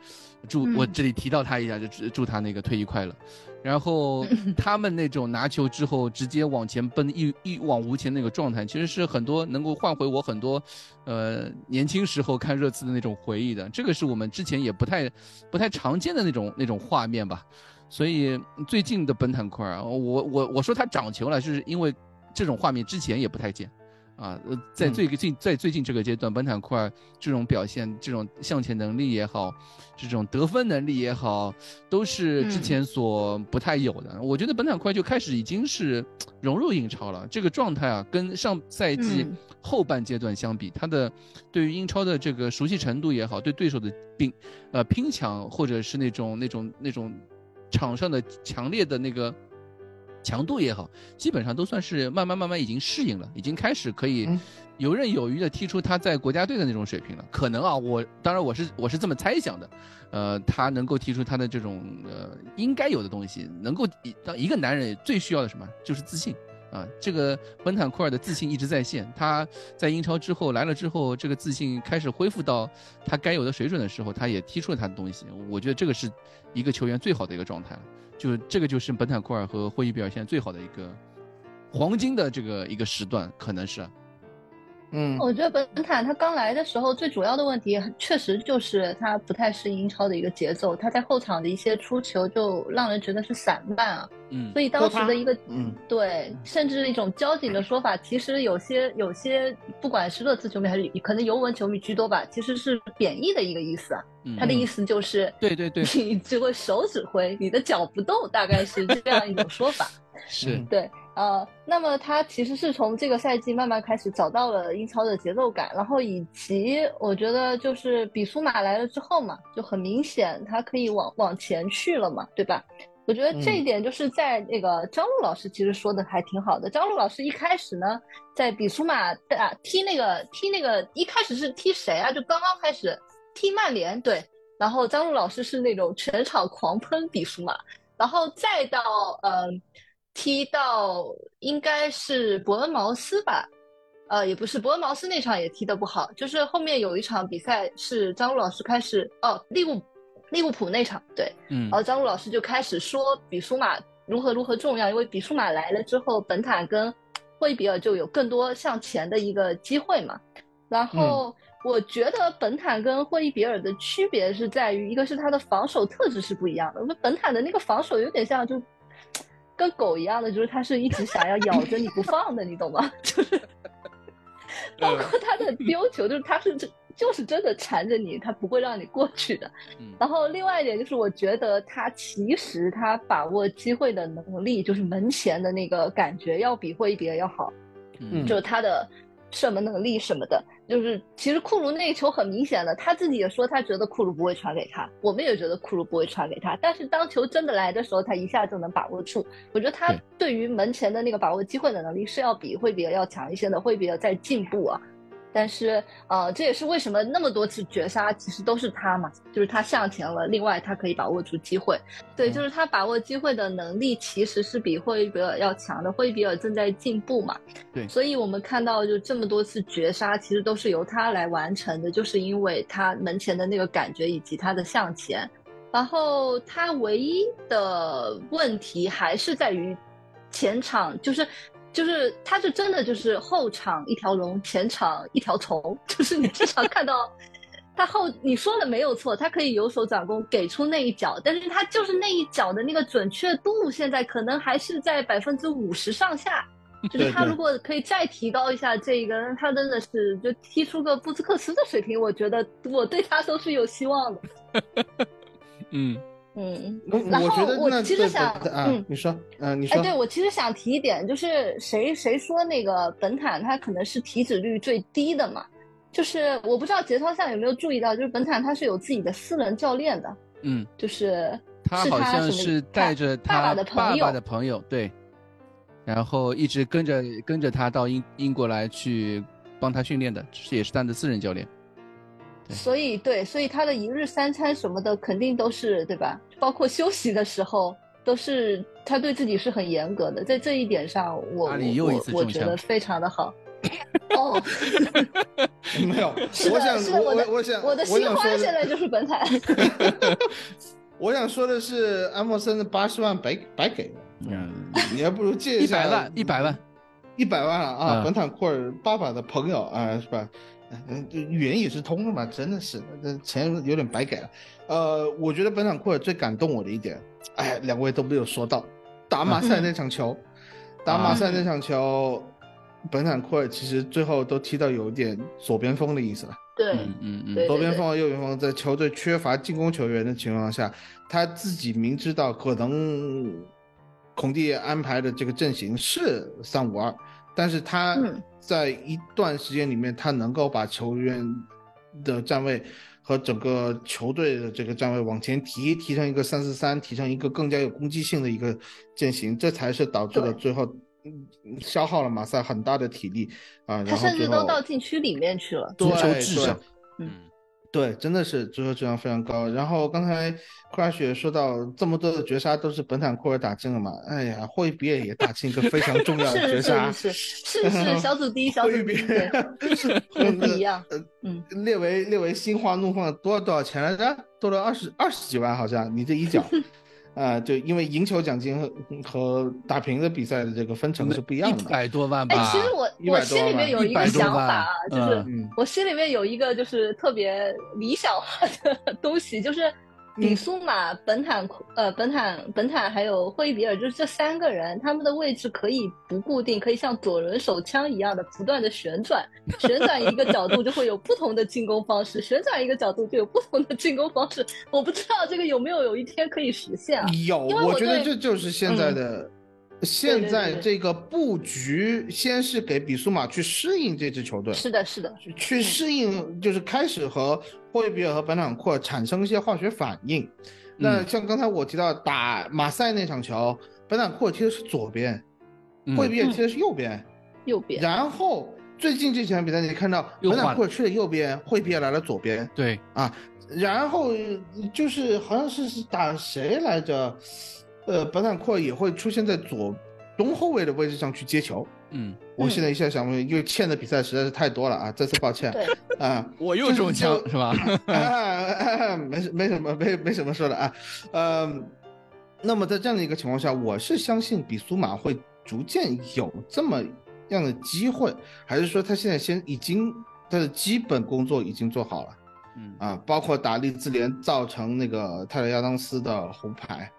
Speaker 4: 祝我这里提到他一下，就祝他那个退役快乐。然后他们那种拿球之后直接往前奔一一往无前那个状态，其实是很多能够换回我很多，呃年轻时候看热刺的那种回忆的。这个是我们之前也不太不太常见的那种那种画面吧。所以最近的本坦库尔，我我我说他涨球了，是因为。这种画面之前也不太见，啊，呃，在最近在最近这个阶段，本坦库尔这种表现，这种向前能力也好，这种得分能力也好，都是之前所不太有的。我觉得本坦库尔就开始已经是融入英超了，这个状态啊，跟上赛季后半阶段相比，他的对于英超的这个熟悉程度也好，对对手的拼呃拼抢或者是那种那种那种场上的强烈的那个。强度也好，基本上都算是慢慢慢慢已经适应了，已经开始可以游刃有余的踢出他在国家队的那种水平了。可能啊，我当然我是我是这么猜想的，呃，他能够踢出他的这种呃应该有的东西，能够当一个男人最需要的什么就是自信啊。这个本坦库尔的自信一直在线，他在英超之后来了之后，这个自信开始恢复到他该有的水准的时候，他也踢出了他的东西。我觉得这个是一个球员最好的一个状态了。就这个就是本坦库尔和霍伊比尔现在最好的一个黄金的这个一个时段，可能是。
Speaker 5: 嗯，
Speaker 2: 我觉得本坦他刚来的时候最主要的问题，确实就是他不太适应英超的一个节奏，他在后场的一些出球就让人觉得是散漫啊。
Speaker 4: 嗯，
Speaker 2: 所以当时的一个
Speaker 5: 嗯
Speaker 2: 对，甚至一种交警的说法，其实有些有些不管是热刺球迷还是可能尤文球迷居多吧，其实是贬义的一个意思啊。他的意思就是
Speaker 4: 对对对，
Speaker 2: 你只会手指挥，你的脚不动，大概是这样一种说法。<laughs>
Speaker 4: 是
Speaker 2: 对。呃，那么他其实是从这个赛季慢慢开始找到了英超的节奏感，然后以及我觉得就是比苏马来了之后嘛，就很明显他可以往往前去了嘛，对吧？我觉得这一点就是在那个张璐老师其实说的还挺好的。张璐老师一开始呢，在比苏马啊踢那个踢那个一开始是踢谁啊？就刚刚开始踢曼联对，然后张璐老师是那种全场狂喷比苏马，然后再到嗯。踢到应该是伯恩茅斯吧，呃，也不是伯恩茅斯那场也踢得不好，就是后面有一场比赛是张璐老师开始哦，利物利物浦那场对，
Speaker 4: 嗯，
Speaker 2: 然后张璐老师就开始说比舒马如何如何重要，因为比舒马来了之后，本坦跟霍伊比尔就有更多向前的一个机会嘛。然后我觉得本坦跟霍伊比尔的区别是在于，一个是他的防守特质是不一样的，本坦的那个防守有点像就。跟狗一样的，就是它是一直想要咬着你不放的，你懂吗？<laughs> 就是，包括他的丢球，就是他是真，就是真的缠着你，他不会让你过去的。然后另外一点就是，我觉得他其实他把握机会的能力，就是门前的那个感觉，要比霍伊比尔要好。
Speaker 4: 嗯，
Speaker 2: 就是他的。射门能力什么的，就是其实库卢那个球很明显的，他自己也说他觉得库卢不会传给他，我们也觉得库卢不会传给他，但是当球真的来的时候，他一下就能把握住。我觉得他对于门前的那个把握机会的能力是要比会比要强一些的，会比在进步啊。但是，呃，这也是为什么那么多次绝杀其实都是他嘛，就是他向前了。另外，他可以把握住机会，对，就是他把握机会的能力其实是比霍伊比尔要强的。霍伊比尔正在进步嘛，
Speaker 4: 对，
Speaker 2: 所以我们看到就这么多次绝杀，其实都是由他来完成的，就是因为他门前的那个感觉以及他的向前。然后他唯一的问题还是在于前场，就是。就是他，是真的就是后场一条龙，前场一条虫。<laughs> 就是你经常看到他后，<laughs> 你说的没有错，他可以有手掌攻给出那一脚，但是他就是那一脚的那个准确度，现在可能还是在百分之五十上下。<laughs> 就是他如果可以再提高一下这个，他真的是就踢出个布斯克斯的水平，我觉得我对他都是有希望的。
Speaker 4: 嗯。
Speaker 2: 嗯，
Speaker 5: 然后
Speaker 2: 我其实想，
Speaker 5: 嗯，你说，嗯，你说，
Speaker 2: 哎，对我其实想提一点，就是谁谁说那个本坦他可能是体脂率最低的嘛？就是我不知道节操下有没有注意到，就是本坦他是有自己的私人教练的，
Speaker 4: 嗯，
Speaker 2: 就是
Speaker 4: 他好像是带着他
Speaker 2: 爸爸的朋友，
Speaker 4: 爸爸的朋友，对，然后一直跟着跟着他到英英国来去帮他训练的，这也是他的私人教练。
Speaker 2: 所以，对，所以他的一日三餐什么的肯定都是对吧？包括休息的时候都是他对自己是很严格的，在这一点上，我
Speaker 4: 阿里
Speaker 2: 我我觉得非常的好。<laughs> 哦，
Speaker 5: 没有，我想
Speaker 2: 是的，
Speaker 5: 我
Speaker 2: 我的
Speaker 5: 我想
Speaker 2: 我的
Speaker 5: 我
Speaker 2: 新欢
Speaker 5: 想说
Speaker 2: 现在就是本坦。<laughs>
Speaker 5: 我想说的是，安默森的八十万白白给了，
Speaker 4: 嗯，
Speaker 5: 你还不如借
Speaker 4: 一
Speaker 5: 下
Speaker 4: 百万，一百万，
Speaker 5: 一百万啊！
Speaker 4: 嗯
Speaker 5: 本坦库尔爸爸的朋友啊，是吧？嗯，这语言也是通的嘛，真的是，这钱有点白给了。呃，我觉得本坦库尔最感动我的一点，哎，两位都没有说到，打马赛那场球，打马赛那场球，本坦库尔其实最后都踢到有点左边锋的意思了。
Speaker 2: 对，
Speaker 4: 嗯嗯嗯，
Speaker 5: 左边锋和右边锋在球队缺乏进攻球员的情况下，他自己明知道可能孔蒂安排的这个阵型是三五二，但是他
Speaker 2: 嗯
Speaker 5: 在一段时间里面，他能够把球员的站位和整个球队的这个站位往前提，提成一个三四三，提成一个更加有攻击性的一个阵型，这才是导致了最后嗯消耗了马赛很大的体力啊，
Speaker 2: 他甚至都到禁区里面去了。
Speaker 4: 足球至上，
Speaker 2: 嗯
Speaker 5: 对，真的是足球质量非常高。然后刚才 Crash 也说到，这么多的绝杀都是本坦库尔打进了嘛？哎呀，霍伊比尔也打进一个非常重要的绝杀，
Speaker 2: 是是是是小组第一，小组第一，不一样。
Speaker 5: 呃，
Speaker 2: 嗯，
Speaker 5: 列为列为心花怒放多少多少钱来着？多了二十二十几万，好像你这一脚。<laughs> 啊、就因为赢球奖金和和打平的比赛的这个分成是不一样的。
Speaker 4: 一百多万吧
Speaker 2: 哎，
Speaker 4: 吧，
Speaker 2: 其实我我心里面有一个
Speaker 4: 100多万
Speaker 2: 想法啊，就是我心里面有一个就是特别理想化的东西，就是比苏马、本坦库呃本坦本坦还有霍伊比尔，就是这三个人，他们的位置可以不固定，可以像左轮手枪一样的不断的旋转，<laughs> 旋转一个角度就会有不同的进攻方式，旋转一个角度就有不同的进攻方式。我不知道这个有没有有一天可以实现啊？
Speaker 5: 有，
Speaker 2: 我
Speaker 5: 我觉得这就是现在的，现在这个布局，先是给比苏马去适应这支球队，
Speaker 2: 是的，是的，
Speaker 5: 去去适应，就是开始和霍伊比尔和本坦库尔产生一些化学反应。那
Speaker 4: 嗯。
Speaker 5: 像刚才我提到打马赛那场球，本坦库尔踢的是左边，
Speaker 4: 嗯。
Speaker 5: 霍伊比尔踢的是右边，
Speaker 2: 右边，
Speaker 5: 然后最近这几场比赛你看到本坦库尔去了右边，霍伊比尔来了左边，
Speaker 4: 对，
Speaker 5: 啊，然后就是好像是是打谁来着？呃，本坦库尔也会出现在左中后卫的位置上去接球。
Speaker 4: 嗯，
Speaker 5: 我现在一下想不起，因为欠的比赛实在是太多了啊，再次抱歉
Speaker 2: 对，
Speaker 5: 啊。<laughs>
Speaker 4: 我又中枪是吧？<laughs>
Speaker 5: 啊，没什没什么没没什么说的啊，呃，那么在这样的一个情况下，我是相信比苏马会逐渐有这么样的机会，还是说他现在先已经他的基本工作已经做好了？
Speaker 4: 嗯
Speaker 5: 啊，包括打利兹联造成那个泰勒亚当斯的红牌，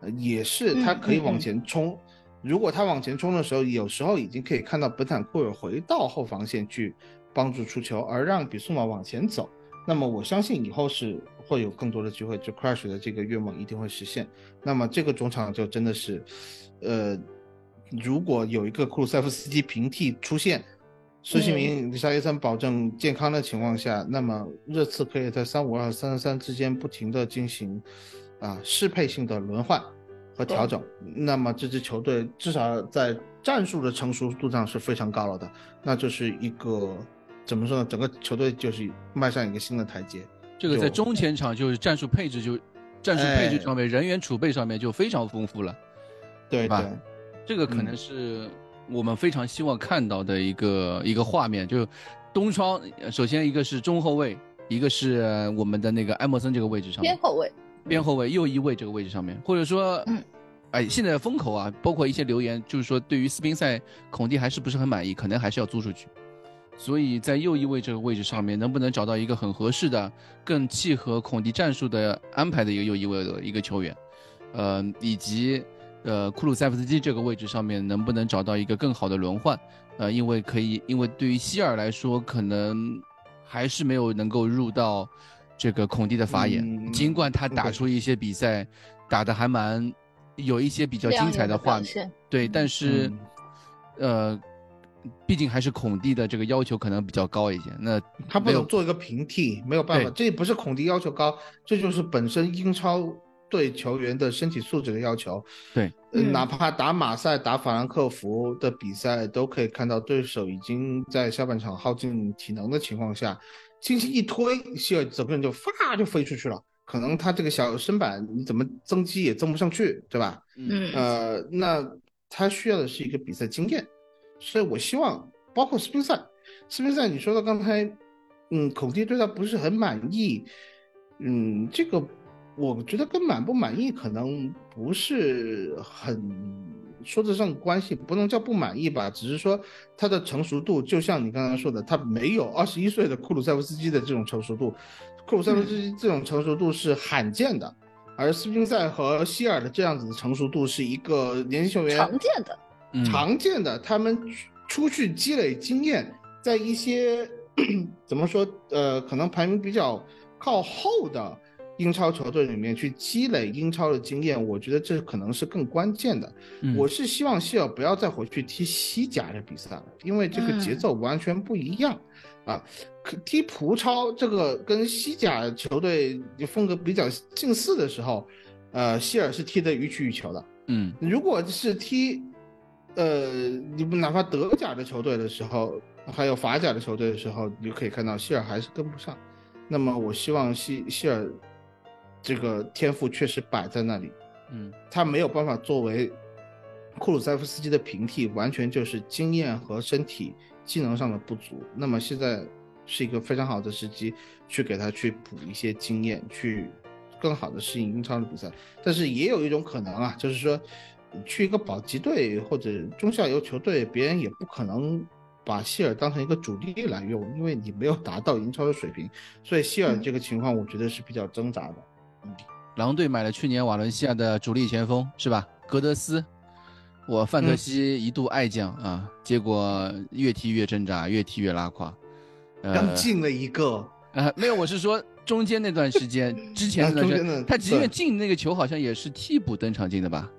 Speaker 5: 呃也是他可以往前冲。如果他往前冲的时候，有时候已经可以看到本坦库尔回到后防线去帮助出球，而让比苏马往前走。那么我相信以后是会有更多的机会，就 Crash 的这个愿望一定会实现。那么这个中场就真的是，呃，如果有一个库鲁塞夫斯基平替出现，苏西明、沙耶森保证健康的情况下，那么热刺可以在三五二、三三三之间不停的进行啊适配性的轮换和调整。那么这支球队至少在战术的成熟度上是非常高了的，那就是一个怎么说呢？整个球队就是迈上一个新的台阶。
Speaker 4: 这个在中前场就是战术配置就战术配置上面、人员储备上面就非常丰富了。吧
Speaker 5: 对对，
Speaker 4: 这个可能是我们非常希望看到的一个、一个画面，就东窗，呃首先一个是中后卫，一个是我们的那个埃默森这个位置上，
Speaker 2: 边后卫，
Speaker 4: 边后卫右翼位这个位置上面，或者说，
Speaker 2: 嗯
Speaker 4: 哎，现在的风口啊，包括一些留言，就是说对于斯宾塞孔蒂还是不是很满意，可能还是要租出去。所以在右翼位这个位置上面，能不能找到一个很合适的、更契合孔蒂战术的安排的一个右翼位的一个球员，呃，以及呃库鲁塞夫斯基这个位置上面能不能找到一个更好的轮换？呃，因为可以，因为对于希尔来说，可能还是没有能够入到这个孔蒂的法眼，
Speaker 5: 嗯
Speaker 4: 尽管他打出一些比赛打的还蛮有一些比较精彩的画面，对，但是、呃，毕竟还是孔蒂的这个要求可能比较高一些。那
Speaker 5: 他不
Speaker 4: 没有
Speaker 5: 能做一个平替，没有办法，
Speaker 4: 对。
Speaker 5: 这不是孔蒂要求高，这就是本身英超对球员的身体素质的要求。
Speaker 4: 对，
Speaker 5: 呃，
Speaker 2: 嗯。
Speaker 5: 哪怕打马赛、打法兰克福的比赛，都可以看到对手已经在下半场耗尽体能的情况下，轻轻一推，希尔整个人就发就飞出去了。可能他这个小身板你怎么增肌也增不上去，对吧？
Speaker 2: 嗯
Speaker 5: 呃，那他需要的是一个比赛经验，所以我希望包括斯宾塞，斯宾塞你说到刚才，嗯，孔蒂对他不是很满意，嗯，这个我觉得跟满不满意可能不是很说得上关系，不能叫不满意吧，只是说他的成熟度，就像你刚刚说的，他没有二十一岁的库鲁塞夫斯基的这种成熟度，库鲁塞夫斯基这种成熟度是罕见的。而斯宾塞和希尔的这样子的成熟度是一个年轻球员
Speaker 2: 常见的，
Speaker 4: 嗯
Speaker 5: 常见的，他们出去积累经验，在一些 <clears throat> 怎么说呃，可能排名比较靠后的英超球队里面去积累英超的经验，我觉得这可能是更关键的。
Speaker 4: 嗯
Speaker 5: 我是希望希尔不要再回去踢西甲的比赛了，因为这个节奏完全不一样、啊。可踢葡超这个跟西甲球队风格比较近似的时候，呃，希尔是踢得予取予求的。
Speaker 4: 嗯
Speaker 5: 如果是踢，呃，你们哪怕德甲的球队的时候，还有法甲的球队的时候，你就可以看到希尔还是跟不上。那么我希望希希尔这个天赋确实摆在那里，
Speaker 4: 嗯
Speaker 5: 他没有办法作为库鲁塞夫斯基的平替，完全就是经验和身体技能上的不足。那么现在是一个非常好的时机，去给他去补一些经验，去更好的适应英超的比赛。但是也有一种可能啊，就是说去一个保级队或者中下游球队，别人也不可能把希尔当成一个主力来用，因为你没有达到英超的水平。所以希尔这个情况，我觉得是比较挣扎的。
Speaker 4: 狼队买了去年瓦伦西亚的主力前锋是吧？格德斯，我范特西一度爱将啊，结果越踢越挣扎，越踢越拉胯。呃
Speaker 5: 刚进了一个，
Speaker 4: 呃，没有，我是说中间那段时间，<laughs> 之前那段时
Speaker 5: 间，
Speaker 4: 他即便进那个球，好像也是替补登场进的吧？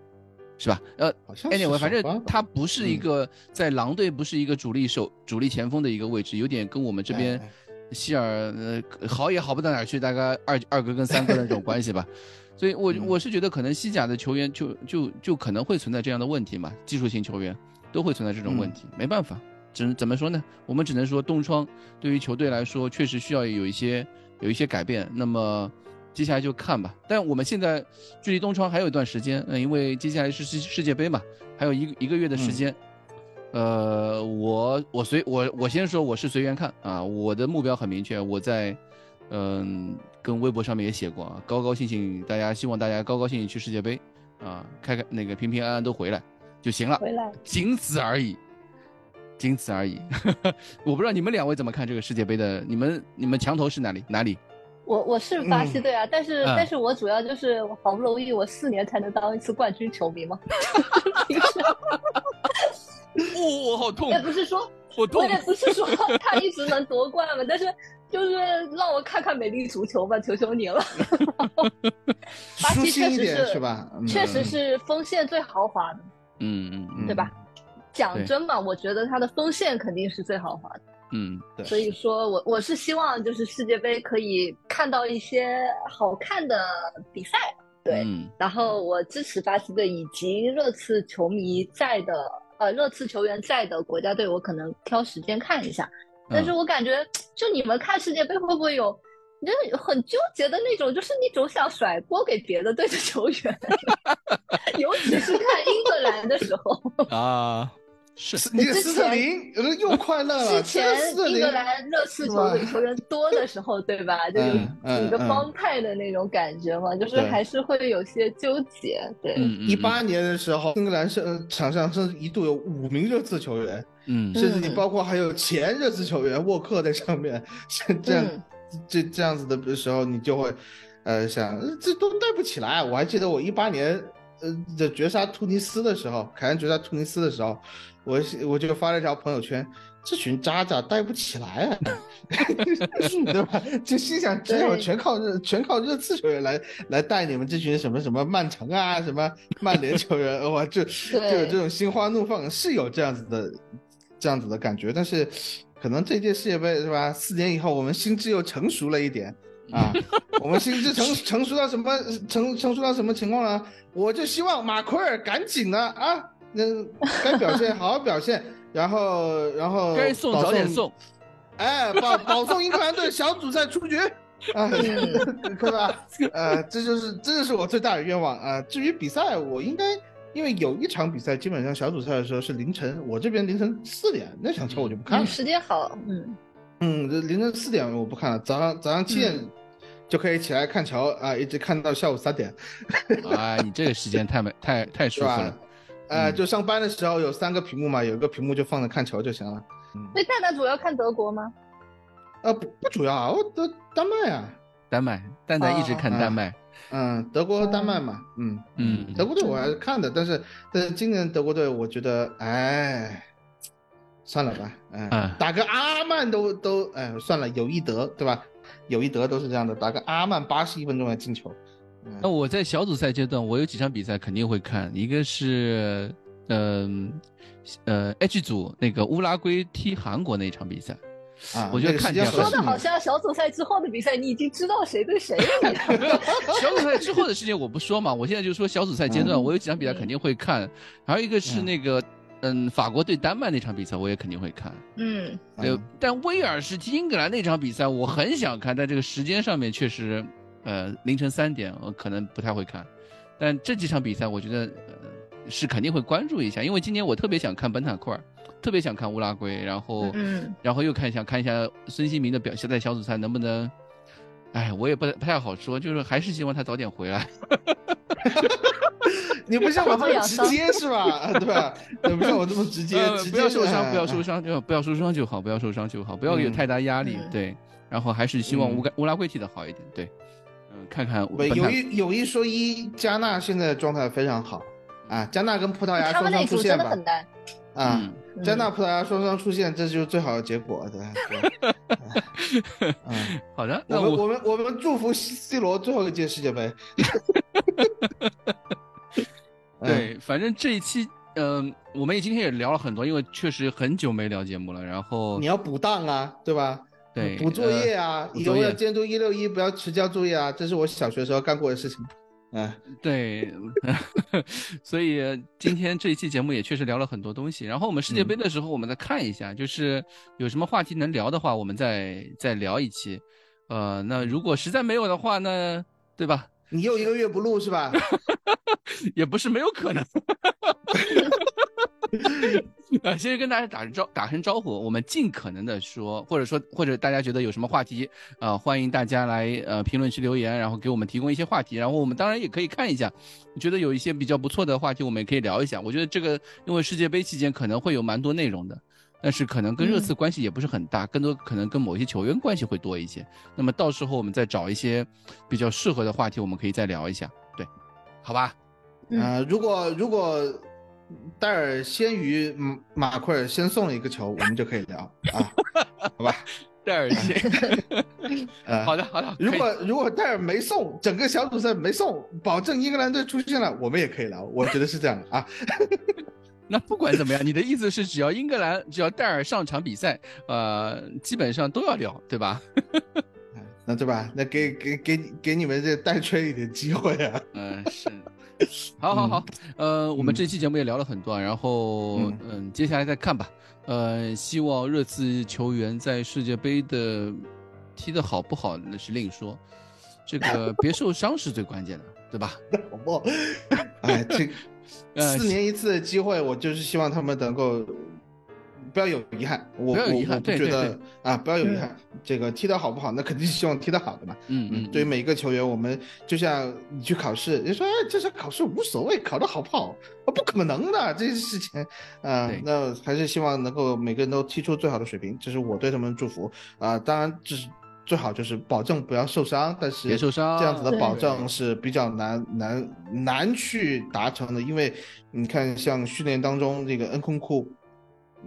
Speaker 4: 是吧？呃
Speaker 5: 好像是
Speaker 4: ，anyway，反正他不是一
Speaker 5: 嗯
Speaker 4: 个在狼队不是一个主力手主力前锋的一个位置，有点跟我们这边
Speaker 5: 哎哎
Speaker 4: 希尔呃好也好不到哪儿去，大概二二哥跟三哥的那种关系吧。<laughs> 所以我，
Speaker 5: 嗯
Speaker 4: 我是觉得可能西甲的球员就就就可能会存在这样的问题嘛，技术型球员都会存在这种问题，没办法，只能怎么说呢？我们只能说东窗对于球队来说确实需要有一些有一些改变。那么接下来就看吧。但我们现在距离东窗还有一段时间，嗯，因为接下来是世世界杯嘛，还有一个一个月的时间。呃，我我随我我先说我是随缘看啊，我的目标很明确，我在嗯、跟微博上面也写过啊，高高兴兴，大家希望大家高高兴兴去世界杯啊，开开那个平平安安都回来就行了，
Speaker 2: 回来
Speaker 4: 仅此而已，仅此而已。<laughs> 我不知道你们两位怎么看这个世界杯的？你们你们墙头是哪里？哪里？
Speaker 2: 我我是巴西队啊，但是、
Speaker 4: 嗯
Speaker 2: 但是我主要就是我好不容易我四年才能当一次冠军球迷嘛，平 <laughs> 时
Speaker 4: 哦，好痛
Speaker 2: 也不是说
Speaker 4: 我痛
Speaker 2: 我也不是说 <laughs> 他一直能夺冠嘛，但是就是让我看看美丽足球吧，求求你了。<laughs> 巴
Speaker 5: 舒
Speaker 2: 西确实是
Speaker 5: 是吧？嗯
Speaker 2: 确实是锋线最豪华的，
Speaker 4: 嗯嗯嗯，
Speaker 2: 对吧？讲真嘛，我觉得他的锋线肯定是最豪华的。
Speaker 4: 嗯
Speaker 5: 对
Speaker 2: 所以说我我是希望就是世界杯可以看到一些好看的比赛，对。
Speaker 4: 嗯
Speaker 2: 然后我支持巴西队以及热刺球迷在的呃热刺球员在的国家队，我可能挑时间看一下。但是我感觉就你们看世界杯会不会有？就是很纠结的那种，就是你总想甩锅给别的队的球员，<laughs> 尤其是看英格兰的时候。<laughs>
Speaker 4: 啊，是
Speaker 5: 你斯特林呃又 <laughs> 快乐了，
Speaker 2: 之前英格兰热刺球队球员多的时候，对吧？<laughs> 就有
Speaker 5: 嗯嗯
Speaker 2: 几个
Speaker 5: 嗯
Speaker 2: 帮派的那种感觉嘛，就是还是会有些纠结。对，
Speaker 5: 一八年的时候，英格兰是呃场上是一度有五名热刺球员，
Speaker 4: 嗯
Speaker 5: 甚至你包括还有前热刺球员沃克在上面，像这样、
Speaker 2: 嗯
Speaker 5: 这这样子的时候，你就会呃想呃这都带不起来。我还记得我一八年呃的绝杀突尼斯的时候，凯恩绝杀突尼斯的时候，我我就发了一条朋友圈。这群渣渣带不起来啊，<laughs> 对吧？就心想，只有
Speaker 2: 对
Speaker 5: 全靠热全靠热刺球员来来带你们这群什么什么曼城啊，什么曼联球员，<laughs> 哇，就就有这种心花怒放，是有这样子的这样子的感觉。但是，可能这届世界杯是吧？四年以后，我们心智又成熟了一点 <laughs> 啊，我们心智成成熟到什么成成熟到什么情况呢？我就希望马奎尔赶紧的啊，那该表现好好表现，然后然后
Speaker 4: 该送早点送，
Speaker 5: 哎，保保送英格兰队小组赛出局啊，对吧？呃，这就是这就是我最大的愿望啊。至于比赛，我应该因为有一场比赛，基本上小组赛的时候是凌晨，我这边凌晨四点，那场球我就不看了。
Speaker 2: 时间好，嗯
Speaker 5: 嗯，这凌晨四点我不看了，早上早上七点就可以起来看球啊，一直看到下午三点。
Speaker 4: 啊，<laughs> 你这个时间太美太太舒服了。
Speaker 5: 呃，就上班的时候有三个屏幕嘛，有一个屏幕就放着看球就行了。
Speaker 2: 所以蛋蛋主要看德国吗？
Speaker 5: 呃，不不主要啊，我德丹麦啊，
Speaker 4: 丹麦，蛋蛋一直看丹麦。
Speaker 5: 嗯，德国丹麦嘛，嗯嗯，德国队我还是看的，但是但是今年德国队我觉得，哎，算了吧，哎，打个阿曼都都，哎，算了，有一德对吧？有一德都是这样的，打个阿曼八十一分钟的进球。
Speaker 4: 那我在小组赛阶段，我有几场比赛肯定会看，一个是，嗯，呃，H 组那个乌拉圭踢韩国那一场比赛，
Speaker 5: 啊，
Speaker 4: 我觉得看起来
Speaker 2: 说的好像小组赛之后的比赛，你已经知道谁对谁了。<laughs>
Speaker 4: 没有，小组赛之后的事情我不说嘛，我现在就说小组赛阶段，我有几场比赛肯定会看，还有一个是那个，嗯，法国对丹麦那场比赛，我也肯定会看。
Speaker 2: 嗯，
Speaker 4: 对，但威尔士踢英格兰那场比赛，我很想看，但这个时间上面确实。呃，凌晨三点，我可能不太会看，但这几场比赛，我觉得呃是肯定会关注一下，因为今年我特别想看本塔库尔，特别想看乌拉圭，然后，
Speaker 2: 嗯，
Speaker 4: 然后又看想看一下孙兴民的表现，在小组赛能不能，哎，我也不不太好说，就是还是希望他早点回来。<laughs>
Speaker 5: 你不像我这么直接是吧？<laughs> 对吧？不像我这么直接，
Speaker 4: 不要受伤，不要受伤，就不要受伤就好，不要受伤就好，不要有太大压力，对。然后还是希望乌乌拉圭踢得好一点，对。看看，
Speaker 5: 有一有一说一，加纳现在状态非常好啊！加纳跟葡萄牙双双出现吧？啊，加纳葡萄牙双双出现，这就是最好的结果，对 <laughs> <laughs>
Speaker 4: 嗯，好的，
Speaker 5: 我们我们我们祝福 C 罗最后一届世界杯。<laughs>
Speaker 4: 对，反正这一期，嗯，我们今天也聊了很多，因为确实很久没聊节目了。然后
Speaker 5: 你要补档啊，对吧？
Speaker 4: 对，
Speaker 5: 补作业啊，以后要监督一六一，不要迟交作业啊，这是我小学时候干过的事情。嗯，
Speaker 4: 对，<laughs> 所以今天这一期节目也确实聊了很多东西。然后我们世界杯的时候，我们再看一下，就是有什么话题能聊的话，我们再再聊一期。呃，那如果实在没有的话呢，对吧？<laughs>
Speaker 5: 你又一个月不录是吧？<laughs>
Speaker 4: 也不是没有可能。啊，先跟大家打声招打声招呼，我们尽可能的说，或者说或者大家觉得有什么话题，啊，欢迎大家来呃评论区留言，然后给我们提供一些话题，然后我们当然也可以看一下，觉得有一些比较不错的话题，我们也可以聊一下。我觉得这个因为世界杯期间可能会有蛮多内容的，但是可能跟热刺关系也不是很大，更多可能跟某些球员关系会多一些。那么到时候我们再找一些比较适合的话题，我们可以再聊一下，对，好吧？
Speaker 5: 呃，如果如果。戴尔先于马奎尔先送了一个球，我们就可以聊 <laughs> 啊，好吧？
Speaker 4: 戴尔先，<laughs> 好的好的。
Speaker 5: 如果如果戴尔没送，整个小组赛没送，保证英格兰队出现了，我们也可以聊。我觉得是这样的啊。<laughs>
Speaker 4: 那不管怎么样，你的意思是只要英格兰只要戴尔上场比赛，呃，基本上都要聊，对吧？
Speaker 5: 那对吧？那给给给给你们这带吹一点机会
Speaker 4: 啊。嗯，是。<laughs> 好，好，好，呃，我们这期节目也聊了很多，然后，嗯，接下来再看吧，呃，希望热刺球员在世界杯的踢得好不好那是另说，这个 <laughs> 别受伤是最关键的，对吧？
Speaker 5: 好不好？<laughs> 哎，这四年一次的机会，我就是希望他们能够。不要有遗憾，我我我不觉得啊，不要有遗憾。这个踢得好不好，那肯定是希望踢得好的嘛。
Speaker 4: 嗯嗯，
Speaker 5: 对于每一个球员，我们就像你去考试，你说哎，这场考试无所谓，考得好不好啊？不可能的这些事情啊。那还是希望能够每个人都踢出最好的水平，这是我对他们的祝福啊。当然，这是最好就是保证不要受伤，但是
Speaker 4: 别受伤，
Speaker 5: 这样子的保证是比较难难难去达成的，因为你看像训练当中这个恩空库。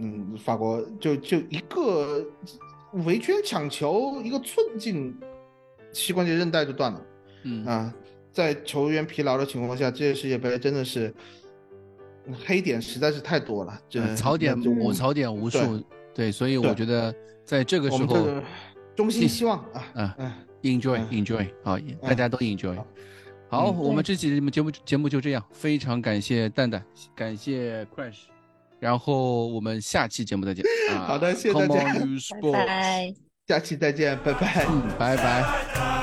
Speaker 5: 嗯，法国就就一个围圈抢球，一个寸进，膝关节韧带就断了。
Speaker 4: 嗯
Speaker 5: 啊，在球员疲劳的情况下，这届世界杯真的是黑点实在是太多了，这
Speaker 4: 槽点我槽点无数。对，所以我觉得在这个时候，
Speaker 5: 衷心希望
Speaker 4: 啊嗯 e n j o y enjoy，好，大家都 enjoy。好，我们这期节目节目就这样，非常感谢蛋蛋，感谢 Crash。然后我们下期节目再见。<laughs>
Speaker 5: 好的，谢谢大家，<laughs>
Speaker 2: 拜拜。
Speaker 5: 下期再见，拜拜，
Speaker 4: 拜拜。